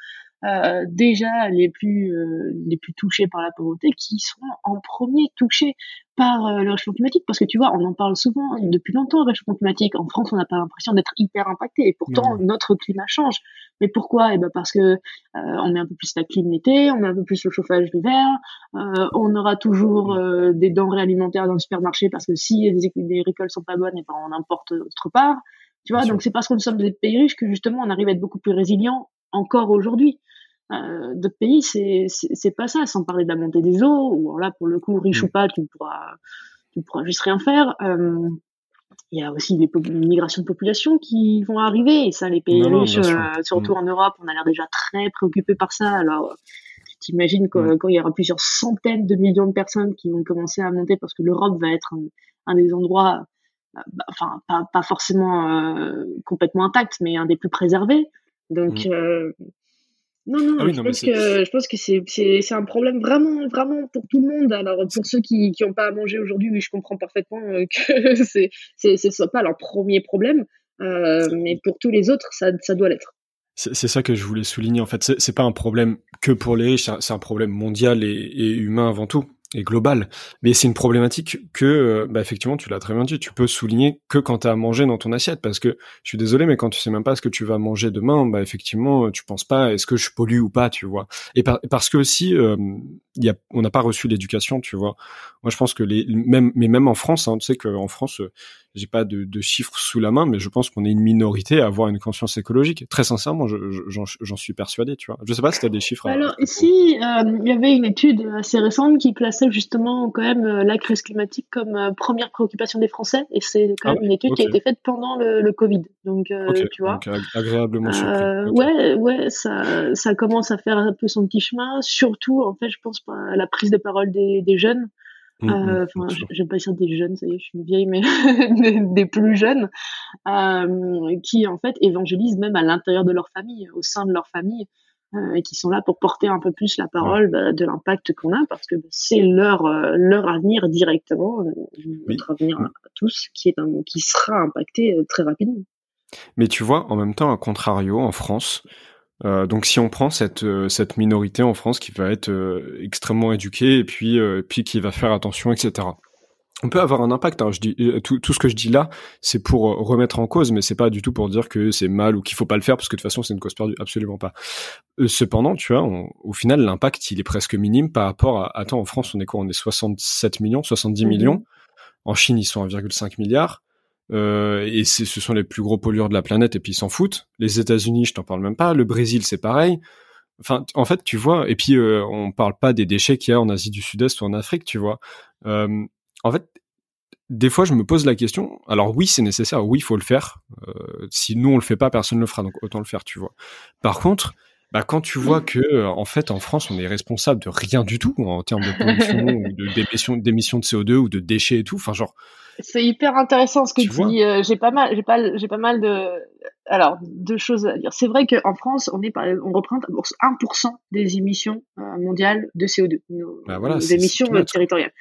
euh, déjà les plus euh, les plus touchés par la pauvreté qui sont en premier touchés par euh, le réchauffement climatique. Parce que tu vois on en parle souvent depuis longtemps le réchauffement climatique. En France on n'a pas l'impression d'être hyper impacté et pourtant notre climat change. Mais pourquoi? Et eh ben parce que on met un peu plus la clim l'été on met un peu plus le chauffage l'hiver on aura toujours des denrées alimentaires dans le supermarché parce que si les, les récoltes sont pas bonnes et eh ben on importe autre part. Tu vois, donc c'est parce que nous sommes des pays riches que justement on arrive à être beaucoup plus résilients encore aujourd'hui. Euh, d'autres pays, c'est pas ça. Sans parler de la montée des eaux, ou là pour le coup, riche ou mm. pas, tu pourras tu pourras juste rien faire. Euh, il y a aussi les migrations de population qui vont arriver, et ça, les pays riches, euh, surtout mm. en Europe, on a l'air déjà très préoccupés par ça. Alors, tu t'imagines mm. quand, il y aura plusieurs centaines de millions de personnes qui vont commencer à monter parce que l'Europe va être un, des endroits, bah, enfin, pas, pas forcément complètement intact, mais un des plus préservés. Donc, non, non, ah je, pense que, je, pense que, c'est un problème vraiment, vraiment pour tout le monde. Alors, pour ceux qui n'ont pas à manger aujourd'hui, oui, je comprends parfaitement euh, que ce ne soit pas leur premier problème. Euh, mais pour tous les autres, ça, ça doit l'être. C'est ça que je voulais souligner. En fait, c'est pas un problème que pour les riches, c'est un problème mondial et, et humain avant tout et global. Mais c'est une problématique que, euh, bah, effectivement, tu l'as très bien dit, tu peux souligner que quand tu as à manger dans ton assiette. Parce que, je suis désolé, mais quand tu sais même pas ce que tu vas manger demain, bah, effectivement, tu penses pas est-ce que je pollue ou pas, tu vois. Et parce que aussi, euh, y a, on n'a pas reçu l'éducation, tu vois. Moi, je pense que les, même, mais même en France, hein, tu sais qu'en France, euh, j'ai pas de, de, chiffres sous la main, mais je pense qu'on est une minorité à avoir une conscience écologique. Très sincèrement, j'en suis persuadé, tu vois. Je sais pas si tu as des chiffres. Alors ici, euh, il y avait une étude assez récente qui plaçait justement quand même euh, la crise climatique comme euh, première préoccupation des Français, et c'est quand ah même une étude qui a été faite pendant le, le Covid. Donc tu vois. Donc, agréablement surpris. Ouais, ouais, ça, ça commence à faire un peu son petit chemin. Surtout, en fait, je pense la prise de parole des, des jeunes. Mmh, mmh, euh, enfin, j'aime pas dire des jeunes, ça y est, je suis une vieille, mais des, plus jeunes, euh, qui en fait évangélisent même à l'intérieur de leur famille, au sein de leur famille, euh, et qui sont là pour porter un peu plus la parole bah, de l'impact qu'on a, parce que bah, c'est leur leur avenir directement, notre avenir à tous, qui est un, qui sera impacté très rapidement. Mais tu vois, en même temps, à contrario, en France, euh, donc si on prend cette euh, cette minorité en France qui va être euh, extrêmement éduquée et puis puis qui va faire attention, etc. On peut avoir un impact. Hein. Je dis tout, tout ce que je dis là, c'est pour remettre en cause, mais c'est pas du tout pour dire que c'est mal ou qu'il faut pas le faire parce que de toute façon c'est une cause perdue, absolument pas. cependant, tu vois, au final l'impact il est presque minime par rapport à. Attends, en France on est quoi? On est 67 millions, 70 mhm. millions. En Chine ils sont 1,5 milliard. Euh, et ce sont les plus gros pollueurs de la planète et puis ils s'en foutent. Les États-Unis, je t'en parle même pas. Le Brésil, c'est pareil. Enfin, en fait, tu vois. Et puis euh, on parle pas des déchets qu'il y a en Asie du Sud-Est ou en Afrique, tu vois. Euh, en fait, des fois, je me pose la question. Alors oui, c'est nécessaire. Oui, il faut le faire. Euh, si nous on le fait pas, personne ne le fera. Donc autant le faire, tu vois. Par contre, bah, quand tu vois que en fait en France on est responsable de rien du tout en termes de pollution ou d'émissions de CO2 ou de déchets et tout. Enfin genre c'est hyper intéressant ce que tu, dis. Euh, j'ai pas mal, j'ai pas, j'ai pas mal de, alors deux choses à dire. C'est vrai qu'en France, on est, on représente 1% des émissions euh, mondiales de CO2, nos, bah émissions territoriales.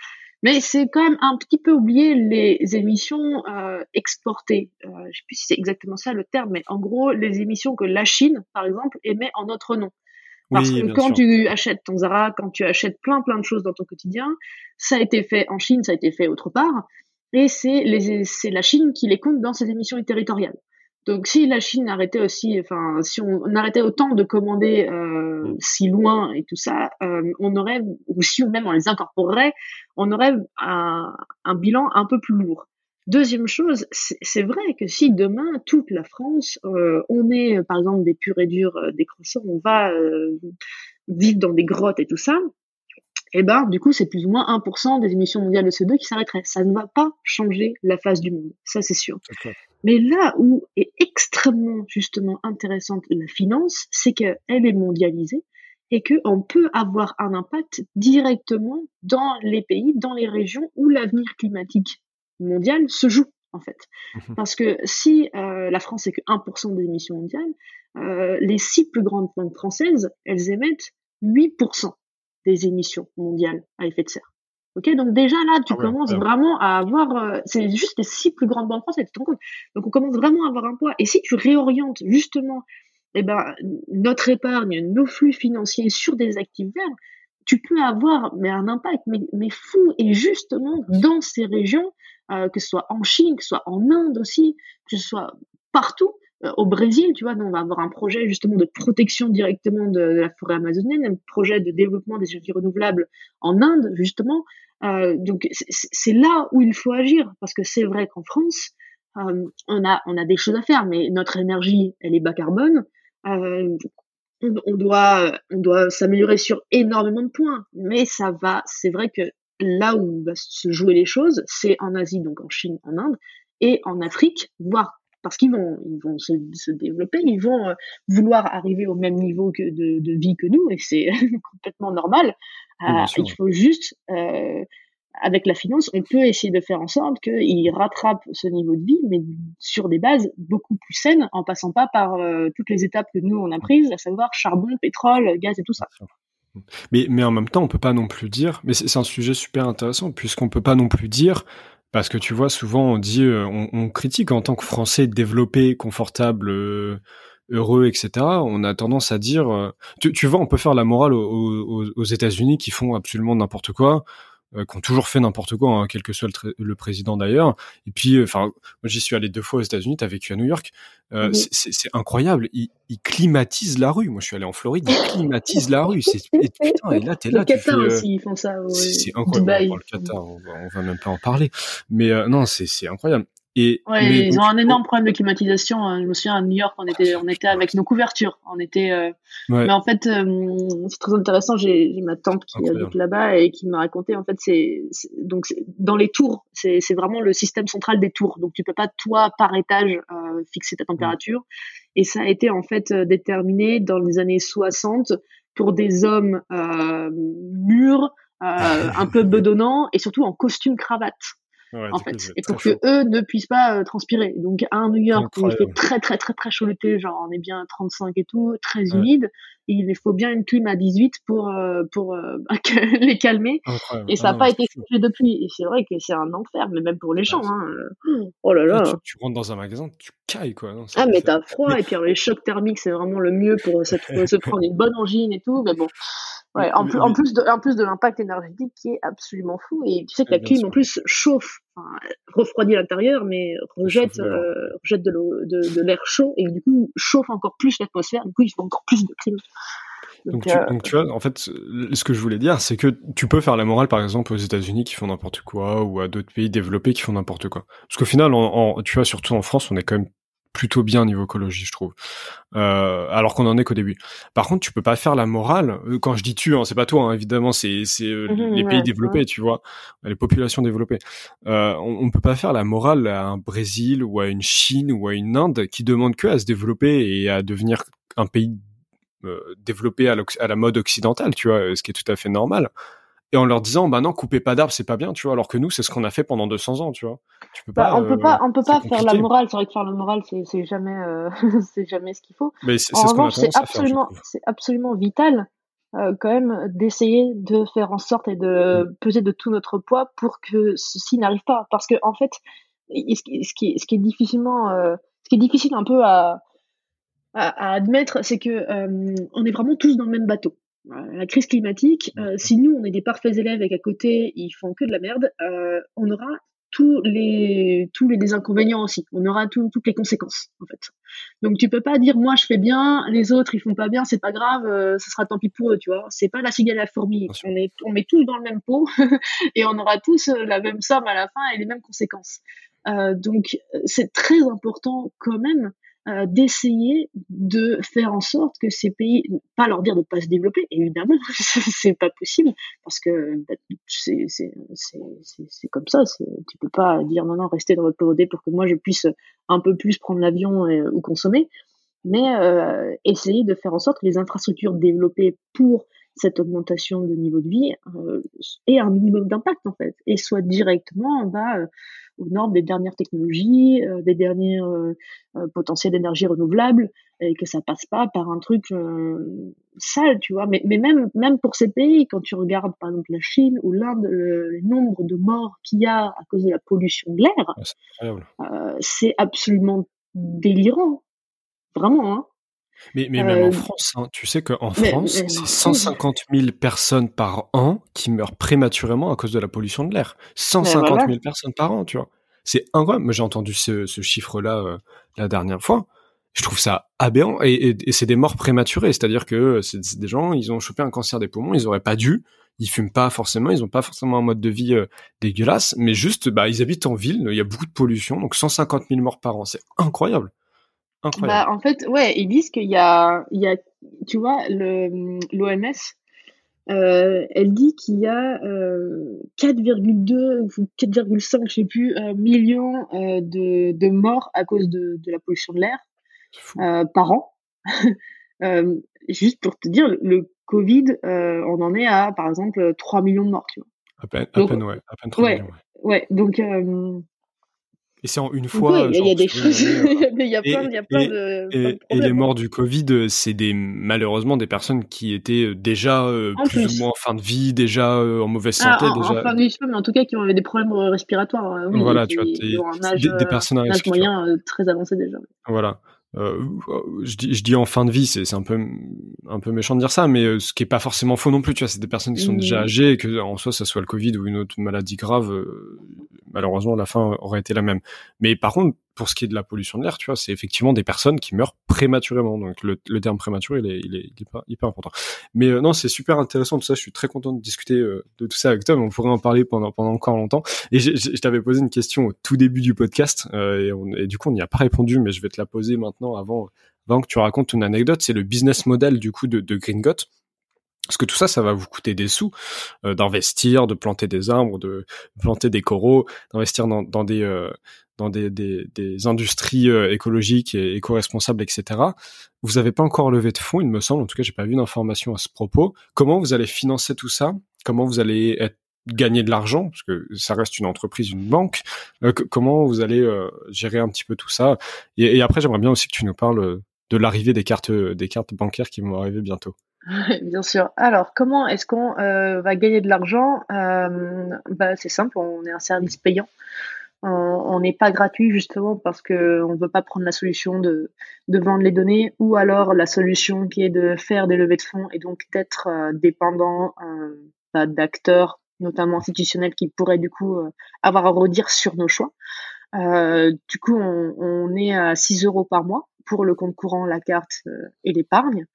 Mais c'est quand même un petit peu oublié les émissions euh, exportées. Euh, je sais plus si c'est exactement ça le terme, mais en gros, les émissions que la Chine, par exemple, émet en notre nom. Parce que quand tu achètes ton Zara, quand tu achètes plein plein de choses dans ton quotidien, ça a été fait en Chine, ça a été fait autre part et c'est la Chine qui les compte dans ses émissions territoriales. Donc si la Chine arrêtait aussi, enfin si on, arrêtait autant de commander euh, mm. si loin et tout ça, euh, on aurait, ou si même on les incorporerait, on aurait un, un bilan un peu plus lourd. Deuxième chose, c'est vrai que si demain toute la France, euh, on est par exemple des purs et durs euh, décroissants, on va euh, vivre dans des grottes et tout ça, et eh ben du coup c'est plus ou moins 1% des émissions mondiales de CO2 qui s'arrêteraient. Ça ne va pas changer la face du monde, ça c'est sûr. Mais là où est extrêmement justement intéressante la finance, c'est qu'elle est mondialisée et qu'on peut avoir un impact directement dans les pays, dans les régions où l'avenir climatique mondial se joue. en fait. Mmh Parce que si la France n'est que 1% des émissions mondiales, les six plus grandes banques françaises, elles émettent 8% des émissions mondiales à effet de serre. Ok, donc déjà là, tu ah commences vraiment à avoir, c'est juste les six plus grandes banques françaises, tu te rends compte? Donc on commence vraiment à avoir un poids. Et si tu réorientes justement, eh ben, notre épargne, nos flux financiers sur des actifs verts, tu peux avoir mais un impact mais, mais fou. Et justement dans ces régions, euh, que ce soit en Chine, que ce soit en Inde aussi, que ce soit partout, euh, au Brésil, tu vois, on va avoir un projet justement de protection directement de, la forêt amazonienne, un projet de développement des énergies renouvelables en Inde, justement. Euh, donc c'est là où il faut agir, parce que c'est vrai qu'en France, euh, on, a, on a des choses à faire, mais notre énergie, elle est bas carbone. Euh, on, on, doit, on doit s'améliorer sur énormément de points, mais ça va. C'est vrai que là où va se jouer les choses, c'est en Asie, donc en Chine, en Inde, et en Afrique, voire parce qu'ils vont, ils vont se, se, développer, ils vont euh, vouloir arriver au même niveau que de, de vie que nous, et c'est complètement normal. Euh, il faut juste, euh, avec la finance, on peut essayer de faire en sorte qu'ils rattrapent ce niveau de vie, mais sur des bases beaucoup plus saines, en passant pas par toutes les étapes que nous on a prises, à savoir charbon, pétrole, gaz et tout ça. Mais, mais en même temps, on peut pas non plus dire, mais c'est un sujet super intéressant, puisqu'on peut pas non plus dire, parce que tu vois, souvent on dit, euh, on, critique en tant que Français développé, confortable, euh, heureux, etc. On a tendance à dire, euh, tu, vois, on peut faire la morale aux États-Unis qui font absolument n'importe quoi. Euh, qui ont toujours fait n'importe quoi, hein, quel que soit le, président d'ailleurs. Et puis, euh, enfin, moi j'y suis allé deux fois aux États-Unis, t'as vécu à New York, euh, c'est incroyable. Ils, ils, climatisent la rue. Moi, je suis allé en Floride, ils climatisent la rue. C'est putain, et là, t'es là. Le Qatar aussi, ils font ça. C'est incroyable. le Qatar, on va, on va, même pas en parler. Mais euh, non, c'est incroyable. Et, ouais, ils ont un énorme problème de climatisation. Hein. Je me souviens à New York, on était, on était avec nos couvertures. On était, euh... mais en fait, euh, c'est très intéressant. J'ai ma tante qui habite là-bas et qui m'a raconté. En fait, c'est donc dans les tours, c'est vraiment le système central des tours. Donc tu peux pas toi par étage euh, fixer ta température. Et ça a été en fait déterminé dans les années 60 pour des hommes mûrs, un peu bedonnants et surtout en costume cravate en fait, et pour que eux ne puissent pas euh, transpirer. Donc à New York où il fait très très très très chaud l'été, genre on est bien 35 et tout, très humide, il faut bien une clim à 18 pour euh, pour euh, les calmer. Et ça n'a ah pas été fait depuis. Et c'est vrai que c'est un enfer, mais même pour les gens. Hein. Oh là là. Tu, rentres dans un magasin, tu cailles quoi. ah mais t'as froid et puis les chocs thermiques c'est vraiment le mieux pour se, se prendre une bonne angine et tout. Mais bon. Ouais, en, plus, en plus de, en plus de l'impact énergétique qui est absolument fou. Et tu sais que la clim, en plus, chauffe, enfin, refroidit l'intérieur, mais rejette, euh, rejette de, de, de l'air chaud et du coup, chauffe encore plus l'atmosphère. Du coup, il faut encore plus de clim. Donc, tu, euh, donc, tu, vois, en fait, ce que je voulais dire, c'est que tu peux faire la morale, par exemple, aux États-Unis qui font n'importe quoi, ou à d'autres pays développés qui font n'importe quoi. Parce qu'au final, en, tu vois, surtout en France, on est quand même plutôt bien niveau écologie, je trouve. Euh, alors qu'on en est qu'au début. Par contre, tu peux pas faire la morale. Euh, quand je dis tu, hein, c'est pas toi, hein, évidemment, c'est euh, mhm, les pays développés, tu vois, les populations développées. Euh, on, on, peut pas faire la morale à un Brésil ou à une Chine ou à une Inde qui demande que à se développer et à devenir un pays développé à, à, la mode occidentale, tu vois, ce qui est tout à fait normal et en leur disant bah non coupez pas d'arbres c'est pas bien tu vois alors que nous c'est ce qu'on a fait pendant 200 ans tu vois. Tu peux bah, pas, on peut pas on peut pas faire la morale c'est vrai que faire la morale c'est jamais euh, c'est jamais ce qu'il faut. Mais en revanche c'est absolument c'est absolument vital euh, quand même d'essayer de faire en sorte et de mm. peser de tout notre poids pour que ceci n'arrive pas. Parce que en fait ce qui ce qui, ce qui est difficilement euh, ce qui est difficile un peu à à, à admettre c'est que euh, on est vraiment tous dans le même bateau la crise climatique, euh, si nous on est des parfaits élèves et qu'à côté ils font que de la merde, euh, on aura tous les tous les inconvénients aussi. On aura toutes les conséquences en fait. Donc tu peux pas dire moi je fais bien, les autres ils font pas bien, c'est pas grave, euh, ce sera tant pis pour eux, tu vois. C'est pas la cigale à la fourmi. On est on met tous dans le même pot et on aura tous la même somme à la fin et les mêmes conséquences. donc c'est très important quand même euh, d'essayer de faire en sorte que ces pays, pas leur dire de pas se développer, évidemment, c'est pas possible parce que bah, c'est comme ça. Tu peux pas dire non non restez dans votre pauvreté pour que moi je puisse un peu plus prendre l'avion ou consommer, mais euh, essayer de faire en sorte que les infrastructures développées pour cette augmentation de niveau de vie euh, ait un minimum d'impact en fait et soit directement bah, aux normes des dernières technologies, des derniers potentiels d'énergie renouvelable, et que ça passe pas par un truc sale, tu vois. Mais, mais même, même pour ces pays, quand tu regardes par exemple la Chine ou l'Inde, le, nombre de morts qu'il y a à cause de la pollution de l'air, c'est absolument délirant. Vraiment, hein. Mais, mais même en euh, France, hein, tu sais qu'en France, c'est 150 000 personnes par an qui meurent prématurément à cause de la pollution de l'air. 150 000 personnes par an, tu vois. C'est incroyable. Moi, j'ai entendu ce, ce chiffre-là euh, la dernière fois. Je trouve ça aberrant. Et, et, c'est des morts prématurées. C'est-à-dire que c'est des gens, ils ont chopé un cancer des poumons, ils auraient pas dû. Ils fument pas forcément, ils ont pas forcément un mode de vie euh, dégueulasse, mais juste, bah, ils habitent en ville, il y a beaucoup de pollution, donc 150 000 morts par an. C'est incroyable. Bah, en fait, ouais, ils disent qu'il y a, il y a, tu vois, l'OMS, euh, elle dit qu'il y a euh, 4,2 ou 4,5, je sais plus, euh, millions euh, de, de, morts à cause de, de la pollution de l'air euh, par an. juste pour te dire, le Covid, on en est à, par exemple, 3 millions de morts, tu vois. À peine, à peine ouais, à peine 3 ouais, millions, ouais. ouais donc et c'est en une fois. il y, a des choses. il y a plein, il y a plein et, de. Et, et, les morts du Covid, c'est des malheureusement des personnes qui étaient euh, déjà euh, plus, ou moins en fin de vie, déjà euh, en mauvaise ah, santé, ah, déjà. En fin de vie, mais en tout cas qui ont des problèmes respiratoires. Oui, voilà, tu vois, des, des, personnes à risque. moyen très avancé déjà. Voilà. Euh, je, dis, je dis en fin de vie, c'est un peu un peu méchant de dire ça, mais euh, ce qui est pas forcément faux non plus. Tu vois, c'est des personnes qui sont déjà âgées et que en soi, ça soit le Covid ou une autre maladie grave, euh, malheureusement, la fin aurait été la même. Mais par contre, pour ce qui est de la pollution de l'air, tu vois, c'est effectivement des personnes qui meurent prématurément. Donc le, le terme prématuré, il est, il est, hyper, hyper, important. Mais euh, non, c'est super intéressant tout ça. Je suis très content de discuter euh, de tout ça avec toi. Mais on pourrait en parler pendant pendant encore longtemps. Et je t'avais posé une question au tout début du podcast euh, et, et, du coup on n'y a pas répondu, mais je vais te la poser maintenant avant avant que tu racontes une anecdote. C'est le business model du coup de, de Green Got. Parce que tout ça, ça va vous coûter des sous, euh, d'investir, de planter des arbres, de planter des coraux, d'investir dans, dans, des, euh, dans des, des, industries euh, écologiques et éco-responsables, etc. Vous n'avez pas encore levé de fonds, il me semble. En tout cas, j'ai pas vu d'informations à ce propos. Comment vous allez financer tout ça? Comment vous allez gagner de l'argent? Parce que ça reste une entreprise, une banque. comment vous allez gérer un petit peu tout ça? Et, après, j'aimerais bien aussi que tu nous parles de l'arrivée des cartes, des cartes bancaires qui vont arriver bientôt. Bien sûr. Alors, comment est-ce qu'on euh, va gagner de l'argent? Euh, bah, C'est simple, on est un service payant. On n'est pas gratuit justement parce qu'on ne veut pas prendre la solution de, de vendre les données ou alors la solution qui est de faire des levées de fonds et donc d'être euh, dépendant bah, d'acteurs, notamment institutionnels, qui pourraient du coup avoir à redire sur nos choix. du coup, on, on, est à 6 euros par mois pour le compte courant, la carte et l'épargne.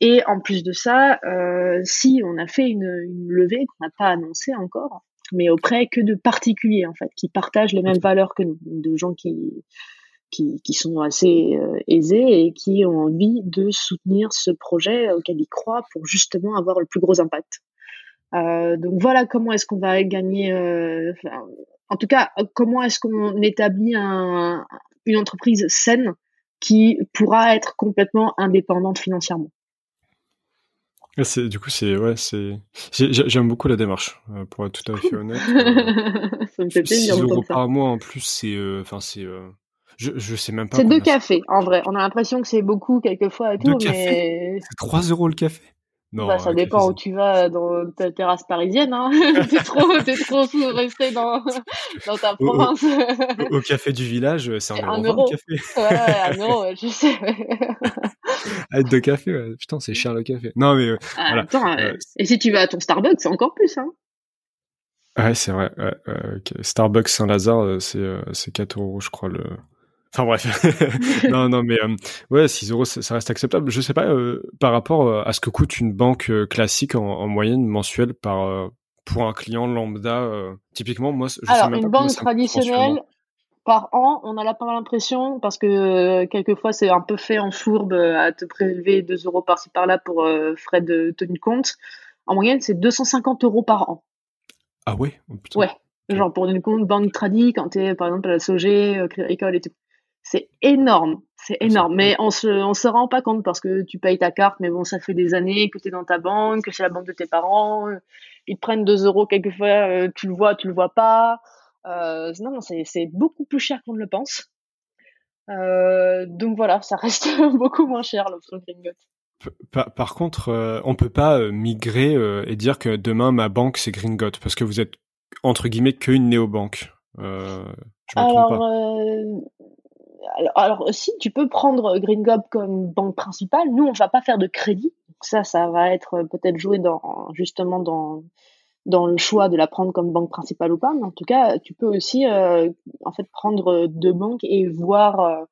Et en plus de ça, euh, si on a fait une, une levée qu'on n'a pas annoncée encore, mais auprès que de particuliers en fait, qui partagent les mêmes valeurs que nous, de gens qui qui, qui sont assez euh, aisés et qui ont envie de soutenir ce projet auquel ils croient pour justement avoir le plus gros impact. Euh, donc voilà comment est-ce qu'on va gagner. Euh, en tout cas, comment est-ce qu'on établit un, une entreprise saine qui pourra être complètement indépendante financièrement. C'est, du coup, c'est ouais, c'est j'aime beaucoup la démarche euh, pour être tout à fait honnête. Euh, ça me fait plaisir. 6 euros par mois en plus, c'est euh, enfin c'est je, je sais même pas. C'est deux cafés en vrai. On a l'impression que c'est beaucoup quelquefois et tout, mais c'est 3 euros le café? Non, bah, ça dépend où tu vas dans ta terrasse parisienne. Hein. t'es trop, t'es trop resté dans, dans ta province. Au, café du village, c'est un, euro, le café. ouais, un euro, je sais. Deux cafés, ouais. putain, c'est cher le café. Non, mais ah, voilà. Attends, euh, et si tu vas à ton Starbucks, c'est encore plus, hein. Ouais, c'est vrai. Ouais, Starbucks Saint-Lazare, euh, c'est euh, c'est 4 euros, je crois, le, Enfin bref, non, non, mais euh, ouais, 6 euros, ça, reste acceptable. Je sais pas euh, par rapport euh, à ce que coûte une banque classique en, moyenne mensuelle par pour un client lambda. typiquement, moi, je Alors, une banque traditionnelle par an, on a là pas l'impression parce que quelquefois c'est un peu fait en fourbe à te prélever 2 euros par-ci par-là pour frais de tenue de compte. En moyenne, c'est 250 euros par an. Ah ouais? Oh, ouais. Genre pour une compte banque tradie quand t'es par exemple à la SOG, Crédit et tout. C'est énorme, c'est énorme. Mais on se, on se rend pas compte parce que tu payes ta carte, mais bon, ça fait des années que tu es dans ta banque, que c'est la banque de tes parents. Ils te prennent 2 euros quelquefois, euh, tu le vois, tu le vois pas. Non, non c'est beaucoup plus cher qu'on ne le pense. donc voilà, ça reste beaucoup moins cher l'option Gringot. Par, par contre, euh, on peut pas euh, migrer euh, et dire que demain ma banque c'est Gringot parce que vous êtes entre guillemets qu'une néobanque. Euh, alors, alors, si tu peux prendre Gringot comme banque principale, nous on va pas faire de crédit. ça, ça va être peut-être joué dans justement dans dans le choix de la prendre comme banque principale ou pas. Mais en tout cas, tu peux aussi en fait prendre deux banques et voir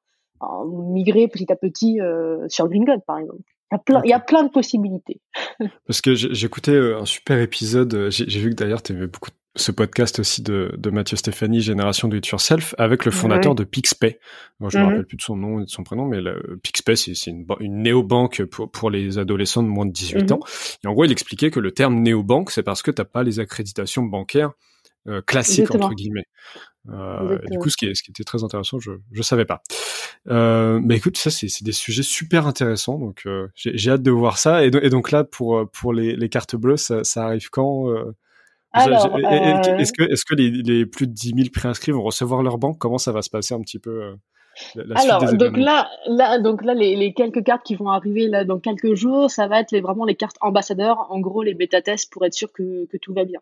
migrer petit à petit sur Gringot par exemple. Il y a plein, de possibilités. Parce que j'écoutais euh, un super épisode, euh, j'ai vu que d'ailleurs tu aimais beaucoup ce podcast aussi de, de Mathieu Stéphanie, Génération Do It Yourself, avec le fondateur de PixPay. Moi, je me mhm. rappelle plus de son nom et de son prénom, mais le, PixPay, c'est une, une néobanque pour, pour les adolescents de moins de 18 mhm. ans. Et en gros, il expliquait que le terme néobanque, c'est parce que t'as pas les accréditations bancaires euh, classiques, entre guillemets. Euh, du coup, ce qui, est, ce qui était très intéressant, je je savais pas. Euh, mais écoute, ça c'est des sujets super intéressants, donc j'ai hâte de voir ça. Et, et, donc là, pour pour les, les cartes bleues, ça, ça arrive quand euh, Est-ce que est-ce que les, les, plus de 10 000 préinscrits vont recevoir leur banque? Comment ça va se passer un petit peu euh, alors, donc là, là, donc là, les, les, quelques cartes qui vont arriver là dans quelques jours, ça va être les, vraiment les cartes ambassadeurs, en gros les bêta tests pour être sûr que, que tout va bien.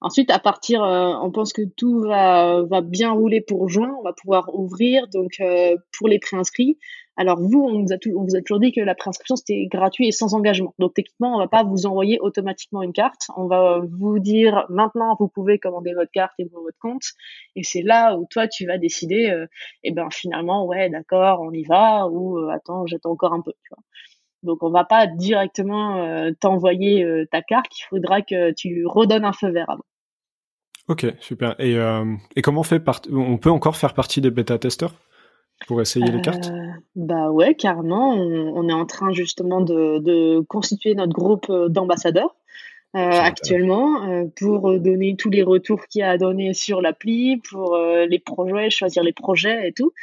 Ensuite, à partir, euh, on pense que tout va, va bien rouler pour juin, on va pouvoir ouvrir donc euh, pour les préinscrits. Alors vous, on, vous a toujours dit que la préinscription c'était gratuit et sans engagement. Donc techniquement, on va pas vous envoyer automatiquement une carte. On va vous dire maintenant vous pouvez commander votre carte et votre compte. Et c'est là où toi tu vas décider. et euh, eh ben finalement ouais d'accord on y va ou euh, attends j'attends encore un peu. Donc on va pas directement euh, t'envoyer ta carte. Il faudra que tu redonnes un feu vert avant. Ok super. Et, et comment on fait On peut encore faire partie des bêta testeurs pour essayer les cartes? Euh, Bah ouais, carrément. On, est en train justement de, de constituer notre groupe euh, d'ambassadeurs. Euh, actuellement pour donner tous les retours qu'il y a à donner sur l'appli, pour les projets, choisir les projets et tout.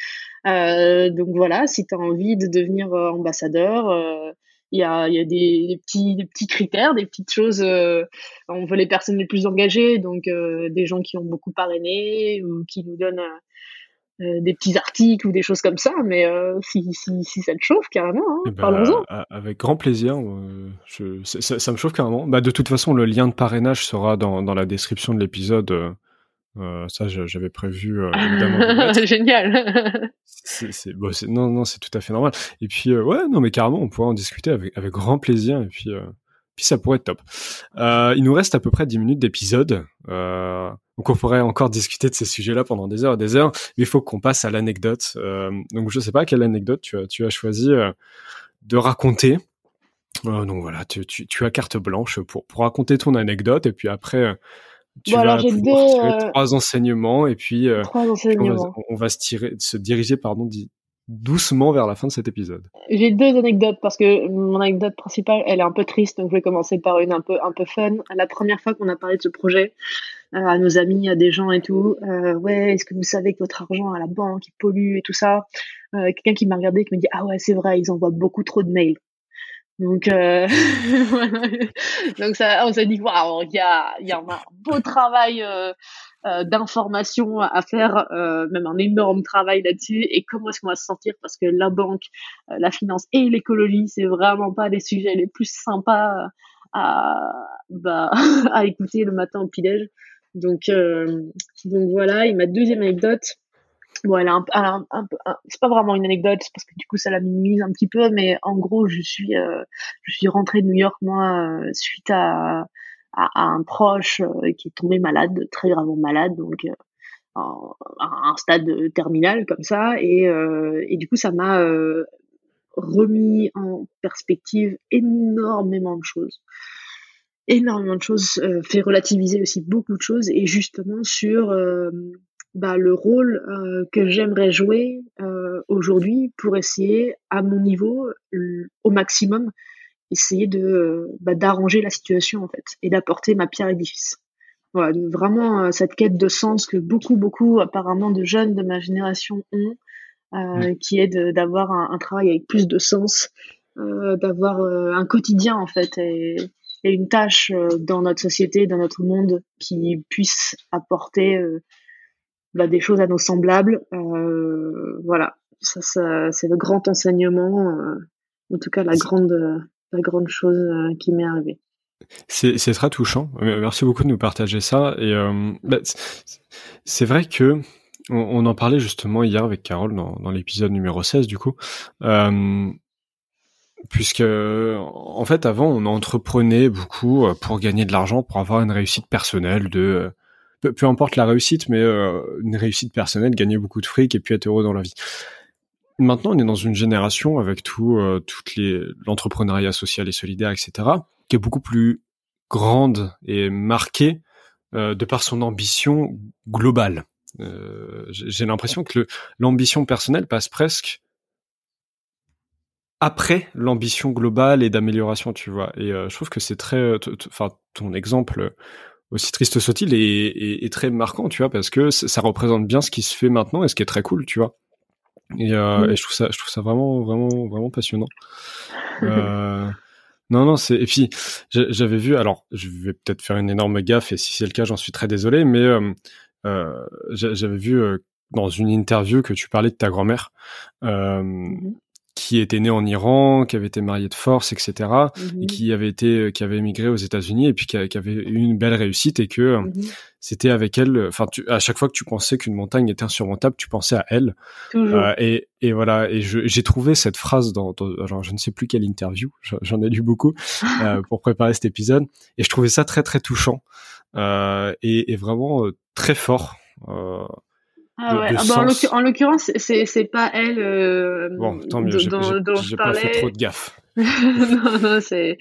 donc voilà, si tu as envie de devenir ambassadeur, il y a, y a des, des, petits, des petits critères, des petites choses. on veut les personnes les plus engagées, donc des gens qui ont beaucoup parrainé ou qui nous donnent euh, des petits articles ou des choses comme ça, mais euh, si, si, si, ça te chauffe carrément, hein, eh ben, parlons-en. Avec grand plaisir, euh, je, ça, ça, me chauffe carrément. Bah, de toute façon, le lien de parrainage sera dans, dans la description de l'épisode. Euh, ça, j'avais prévu évidemment. Génial. c'est, bon, non, non, c'est tout à fait normal. Et puis, ouais, non, mais carrément, on pourrait en discuter avec, avec grand plaisir. Et puis, puis ça pourrait être top. Il nous reste à peu près 10 minutes d'épisode. Euh, donc on pourrait encore discuter de ces sujets-là pendant des heures et des heures, mais il faut qu'on passe à l'anecdote. Euh, donc je sais pas quelle anecdote tu as, tu as choisi euh, de raconter. Euh, donc voilà, tu, tu, tu, as carte blanche pour, pour raconter ton anecdote et puis après euh, tu vas alors deux, trois enseignements et puis, enseignements. On, va, se, tirer, se diriger pardon doucement vers la fin de cet épisode. J'ai deux anecdotes parce que mon anecdote principale elle est un peu triste donc je vais commencer par une un peu un peu fun. La première fois qu'on a parlé de ce projet, euh, à nos amis, à des gens et tout. Euh, ouais, est-ce que vous savez que votre argent à la banque il pollue et tout ça euh, Quelqu'un qui m'a regardé qui me dit ah ouais c'est vrai, ils envoient beaucoup trop de mails. Donc, donc ça, on s'est dit waouh, il y a, y a un beau travail euh, d'information à faire, même un énorme travail là-dessus. Et comment est-ce qu'on va se sentir? Parce que la banque, la finance et l'écologie, c'est vraiment pas les sujets les plus sympas à, bah, à écouter le matin au petit-déj. Donc, euh, donc voilà. Et ma deuxième anecdote, bon, c'est pas vraiment une anecdote parce que du coup ça la minimise un petit peu, mais en gros, je suis, euh, je suis rentrée de New York moi euh, suite à, à, un proche qui est tombé malade, très gravement malade, donc à un stade terminal comme ça, et, du coup ça m'a remis en perspective énormément de choses. Énormément de choses, euh, fait relativiser aussi beaucoup de choses. Et justement sur euh, bah, le rôle euh, que j'aimerais jouer aujourd'hui pour essayer à mon niveau au maximum essayer de bah, d'arranger la situation en fait et d'apporter ma pierre à l'édifice. Voilà, vraiment cette quête de sens que beaucoup beaucoup apparemment de jeunes de ma génération ont, mmh. qui est d'avoir un, un, travail avec plus de sens, d'avoir un quotidien en fait et, et une tâche euh, dans notre société, dans notre monde qui puisse apporter euh, bah, des choses à nos semblables. Euh, voilà, ça, ça c'est le grand enseignement, en tout cas la grande, la grande chose qui m'est arrivée. C'est, très touchant. Merci beaucoup de nous partager ça. Et bah, c'est vrai que on, en parlait justement hier avec Carole dans, l'épisode numéro 16 du coup. Euh, puisque en fait avant on entreprenait beaucoup euh, pour gagner de l'argent, pour avoir une réussite personnelle de peu, importe la réussite, mais euh, une réussite personnelle, gagner beaucoup de fric et puis être heureux dans la vie. Maintenant, on est dans une génération avec tout, euh, toutes les l'entrepreneuriat social et solidaire, etc., qui est beaucoup plus grande et marquée de par son ambition globale. J'ai l'impression que l'ambition personnelle passe presque après l'ambition globale et d'amélioration, tu vois. Et euh, je trouve que c'est très, euh, enfin, ton exemple, aussi triste soit-il, est, très marquant, tu vois, parce que ça représente bien ce qui se fait maintenant et ce qui est très cool, tu vois. Et, euh, je trouve ça, je trouve ça vraiment, vraiment, vraiment passionnant. non, non, c'est. Et puis, j'avais vu. Alors, je vais peut-être faire une énorme gaffe, et si c'est le cas, j'en suis très désolé, mais j'avais vu dans une interview que tu parlais de ta grand-mère. Mmh qui était né en Iran, qui avait été marié de force, etc., et mhm. qui avait été, euh, qui avait émigré aux États-Unis et puis qui, avait eu une belle réussite et que euh, mhm. c'était avec elle. Enfin, à chaque fois que tu pensais qu'une montagne était insurmontable, tu pensais à elle. Euh, et, et, voilà. Et j'ai trouvé cette phrase dans, alors je ne sais plus quelle interview, j'en ai lu beaucoup euh, pour préparer cet épisode, et je trouvais ça très très touchant euh, et, et, vraiment très fort. Ah ouais. Ah bah, en l'occurrence, c'est pas elle. Euh, bon, tant mieux. J'ai pas fait trop de gaffe. non, non, c'est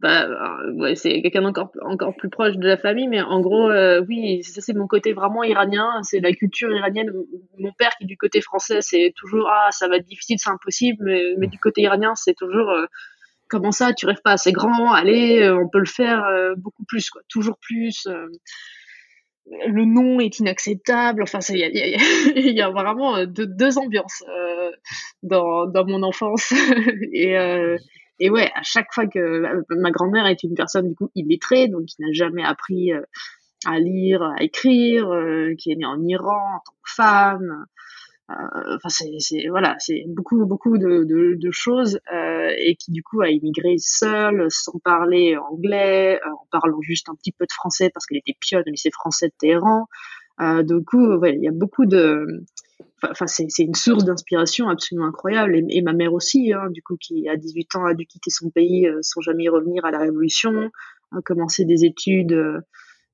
bah, ouais, c'est quelqu'un encore encore plus proche de la famille, mais en gros, euh, oui, ça c'est mon côté vraiment iranien. C'est la culture iranienne. Mon père qui du côté français, c'est toujours ah ça va être difficile, c'est impossible, mais, mais du côté iranien, c'est toujours euh, comment ça, tu rêves pas assez grand, allez, on peut le faire beaucoup plus, quoi, toujours plus le nom est inacceptable. Enfin, il y a, y, a, vraiment euh, deux, ambiances euh, dans, mon enfance. et, euh, et ouais, à chaque fois que ma grand-mère est une personne du coup illettrée, donc qui n'a jamais appris à lire, à écrire, qui est née en Iran en tant que femme, enfin c'est voilà c'est beaucoup beaucoup de, de, de choses euh, et qui du coup a immigré seule sans parler anglais euh, en parlant juste un petit peu de français parce qu'elle était pionne au lycée français de Téhéran. Euh, du coup ouais, il y a beaucoup de enfin c'est une source d'inspiration absolument incroyable et, ma mère aussi hein, du coup qui à 18 ans a dû quitter son pays sans jamais revenir à la révolution a commencé des études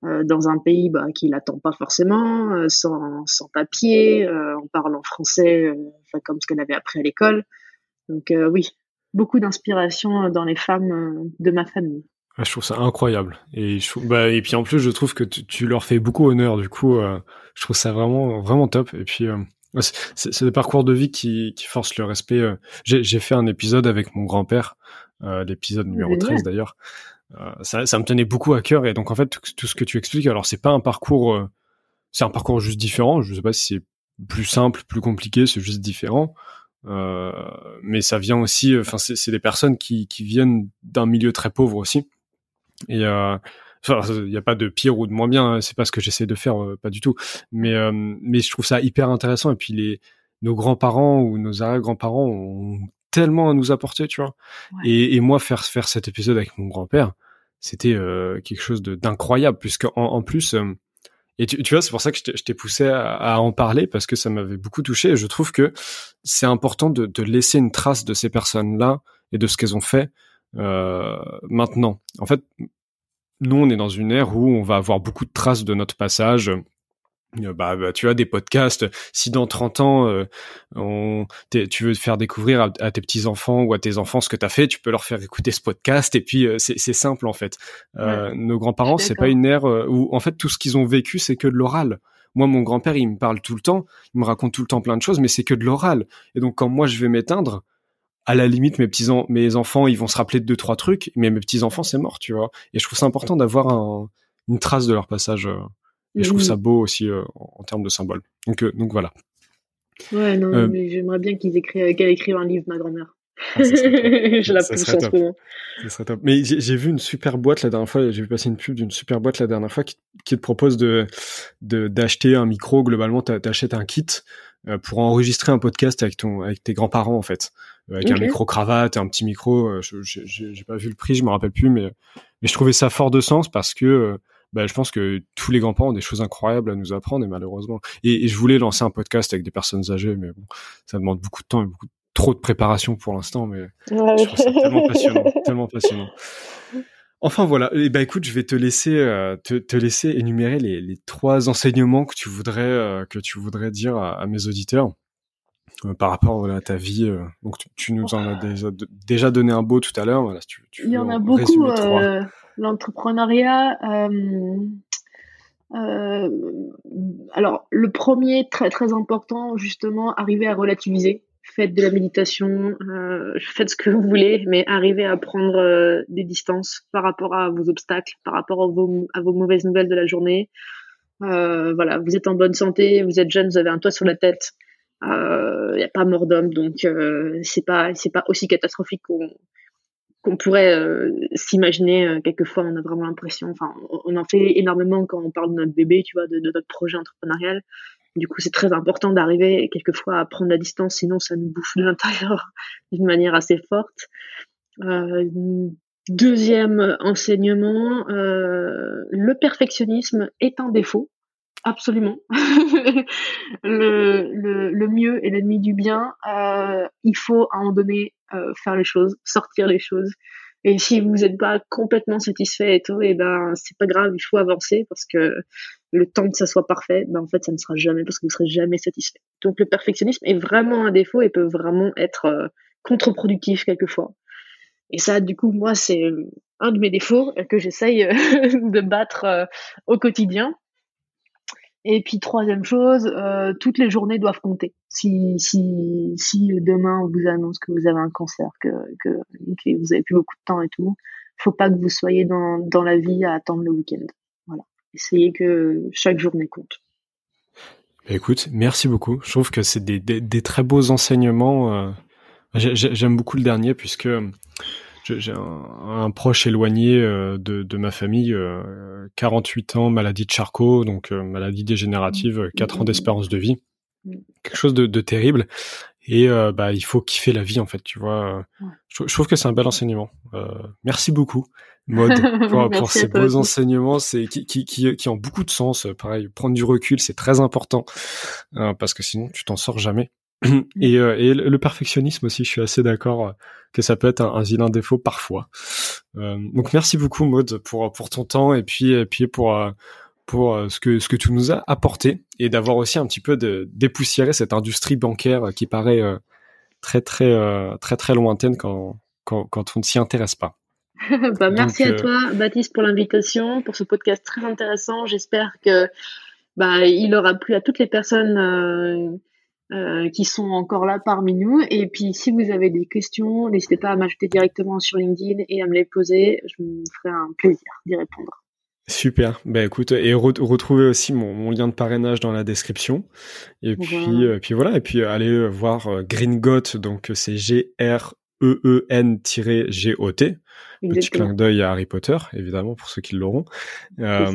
euh, dans un pays bah, qui l'attend pas forcément, euh, sans, sans papier, euh, en parlant français, enfin comme ce qu'elle avait appris à l'école. Donc oui, beaucoup d'inspiration dans les femmes de ma famille. Ah, je trouve ça incroyable. Et, je, bah, et puis en plus, je trouve que tu, leur fais beaucoup honneur. Du coup, je trouve ça vraiment, vraiment top. Et puis, c'est des parcours de vie qui, qui forcent le respect. J'ai fait un épisode avec mon grand-père, l'épisode numéro 13 d'ailleurs, euh, ça, ça, me tenait beaucoup à cœur et donc en fait tout, ce que tu expliques, alors c'est pas un parcours, euh, c'est un parcours juste différent. Je sais pas si c'est plus simple, plus compliqué, c'est juste différent. Euh, mais ça vient aussi, enfin c'est des personnes qui, qui viennent d'un milieu très pauvre aussi. Et euh, il n'y a pas de pire ou de moins bien, hein, c'est pas ce que j'essaie de faire, pas du tout. Mais mais je trouve ça hyper intéressant. Et puis les nos grands-parents ou nos arrière-grands-parents ont tellement à nous apporter, tu vois. Et, et, moi, faire faire cet épisode avec mon grand-père, c'était euh, quelque chose d'incroyable, puisque en, en plus, euh, et tu, tu, vois, c'est pour ça que je t'ai poussé à, à, en parler, parce que ça m'avait beaucoup touché. Et je trouve que c'est important de, de, laisser une trace de ces personnes-là et de ce qu'elles ont fait euh, maintenant. En fait, nous, on est dans une ère où on va avoir beaucoup de traces de notre passage bah, bah, tu as des podcasts. Si dans 30 ans, euh, on, tu veux faire découvrir à, tes petits enfants ou à tes enfants ce que tu as fait, tu peux leur faire écouter ce podcast. Et puis euh, c'est simple en fait. nos grands-parents, c'est pas une ère où en fait tout ce qu'ils ont vécu, c'est que de l'oral. Moi, mon grand-père, il me parle tout le temps, il me raconte tout le temps plein de choses, mais c'est que de l'oral. Et donc quand moi je vais m'éteindre, à la limite, mes petits mes enfants, ils vont se rappeler de deux trois trucs, mais mes petits enfants, c'est mort, tu vois. Et je trouve ça important d'avoir un, une trace de leur passage. Et je trouve ça beau aussi euh, en, termes de symbole. Donc, euh, donc voilà. Ouais, non, euh, mais j'aimerais bien qu'ils écrivent, qu'elle écrive un livre, ma grand-mère. Ah, je la pousse en ce moment. Ça serait top. Mais j'ai vu une super boîte la dernière fois, j'ai vu passer une pub d'une super boîte la dernière fois qui, qui te propose de d'acheter un micro. Globalement, tu achètes un kit pour enregistrer un podcast avec ton avec tes grands-parents en fait, avec un micro cravate, un petit micro. J'ai pas vu le prix, je me rappelle plus, mais mais je trouvais ça fort de sens parce que bah, je pense que tous les grands-parents ont des choses incroyables à nous apprendre et malheureusement. Et, et, je voulais lancer un podcast avec des personnes âgées, mais bon, ça demande beaucoup de temps et beaucoup trop de préparation pour l'instant, mais je trouve ça tellement passionnant, tellement passionnant. Enfin voilà, et eh ben écoute, je vais te laisser euh, te, te, laisser énumérer les, les, trois enseignements que tu voudrais euh, que tu voudrais dire à, mes auditeurs euh, par rapport à ta vie. donc tu, nous en as déjà, déjà, donné un beau tout à l'heure. Voilà, tu, tu Il y en a beaucoup. L'entrepreneuriat. alors le premier très très important justement, arriver à relativiser faites de la méditation, euh, faites ce que vous voulez, mais arrivez à prendre euh, des distances par rapport à vos obstacles, par rapport à vos, mauvaises nouvelles de la journée. Euh, voilà, vous êtes en bonne santé, vous êtes jeune, vous avez un toit sur la tête. Il euh, n'y a pas mort d'homme, donc euh, c'est pas pas aussi catastrophique qu'on qu'on pourrait s'imaginer. quelquefois, on a vraiment l'impression. Enfin, on, en fait énormément quand on parle de notre bébé, tu vois, de, notre projet entrepreneurial. Du coup, c'est très important d'arriver quelquefois à prendre la distance, sinon ça nous bouffe de l'intérieur d'une manière assez forte. Euh, deuxième enseignement, euh, le perfectionnisme est un défaut, absolument. le, le, mieux est l'ennemi du bien. Euh, il faut à un moment donné euh, faire les choses, sortir les choses. Et si vous n'êtes pas complètement satisfait et tout, et eh ben c'est pas grave, il faut avancer parce que le temps que ça soit parfait, ben en fait ça ne sera jamais parce que vous serez jamais satisfait. Donc le perfectionnisme est vraiment un défaut et peut vraiment être euh, contre-productif quelquefois. Et ça, du coup, moi, c'est un de mes défauts que j'essaye euh, de battre euh, au quotidien. Et puis troisième chose, euh, toutes les journées doivent compter. Si si si demain on vous annonce que vous avez un cancer, que que, vous avez plus beaucoup de temps et tout, faut pas que vous soyez dans dans la vie à attendre le week-end. Voilà, essayez que chaque journée compte. Écoute, merci beaucoup. Je trouve que c'est des, des, des, très beaux enseignements. Euh, j'aime beaucoup le dernier puisque j'ai un, proche éloigné euh, de, de, ma famille, 48 euh, ans, maladie de Charcot, donc euh, maladie dégénérative, 4 ans d'espérance de vie, quelque chose de, de terrible. Et bah il faut kiffer la vie en fait, tu vois. Je, trouve que c'est un bel enseignement. merci beaucoup, Maud, pour, pour ces beaux enseignements, c'est qui, qui, qui, qui, ont beaucoup de sens. Pareil, prendre du recul, c'est très important parce que sinon tu t'en sors jamais. Et, et, le perfectionnisme aussi, je suis assez d'accord que ça peut être un, un vilain défaut parfois. Euh, donc merci beaucoup Maud pour pour ton temps et puis et puis pour euh, pour euh, ce que ce que tu nous as apporté et d'avoir aussi un petit peu de dépoussiérer cette industrie bancaire qui paraît très très très très lointaine quand quand, quand on ne s'y intéresse pas. bah, merci à toi Baptiste pour l'invitation pour ce podcast très intéressant. J'espère que bah, il aura plu à toutes les personnes euh, qui sont encore là parmi nous. Et puis, si vous avez des questions, n'hésitez pas à m'ajouter directement sur LinkedIn et à me les poser. Je me ferai un plaisir d'y répondre. Super. Ben écoute, et retrouvez aussi mon, lien de parrainage dans la description. Et puis. Euh, puis voilà. Et puis allez voir euh, Green Got. Donc c'est G R E E N-G-O-T. Petit clin d'œil à Harry Potter, évidemment, pour ceux qui l'auront. Euh,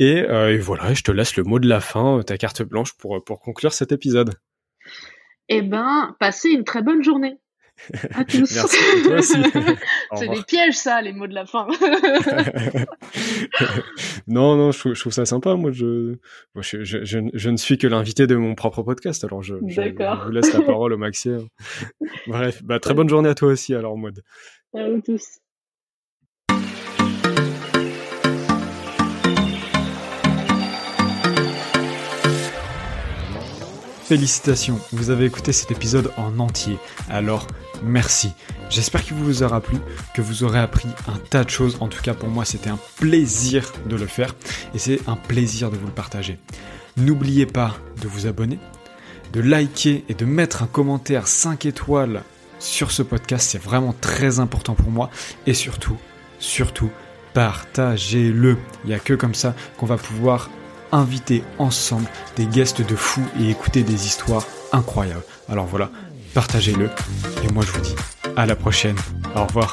Euh, et, voilà, je te laisse le mot de la fin, ta carte blanche pour, pour conclure cet épisode. Eh ben, passez une très bonne journée. À tous. C'est des pièges, ça, les mots de la fin. non, non, je trouve, ça sympa. Moi, je, je, je, je, ne suis que l'invité de mon propre podcast, alors je, vous laisse la parole au maximum. Bref, bah, très bonne journée à toi aussi, alors, Maud. À vous tous. Félicitations, vous avez écouté cet épisode en entier, alors merci. J'espère qu'il vous aura plu, que vous aurez appris un tas de choses. En tout cas, pour moi, c'était un plaisir de le faire et c'est un plaisir de vous le partager. N'oubliez pas de vous abonner, de liker et de mettre un commentaire 5 étoiles sur ce podcast. C'est vraiment très important pour moi. Et surtout, surtout, partagez-le. Il n'y a que comme ça qu'on va pouvoir inviter ensemble des guests de fous et écouter des histoires incroyables. Alors voilà, partagez-le. Et moi, je vous dis à la prochaine. Au revoir.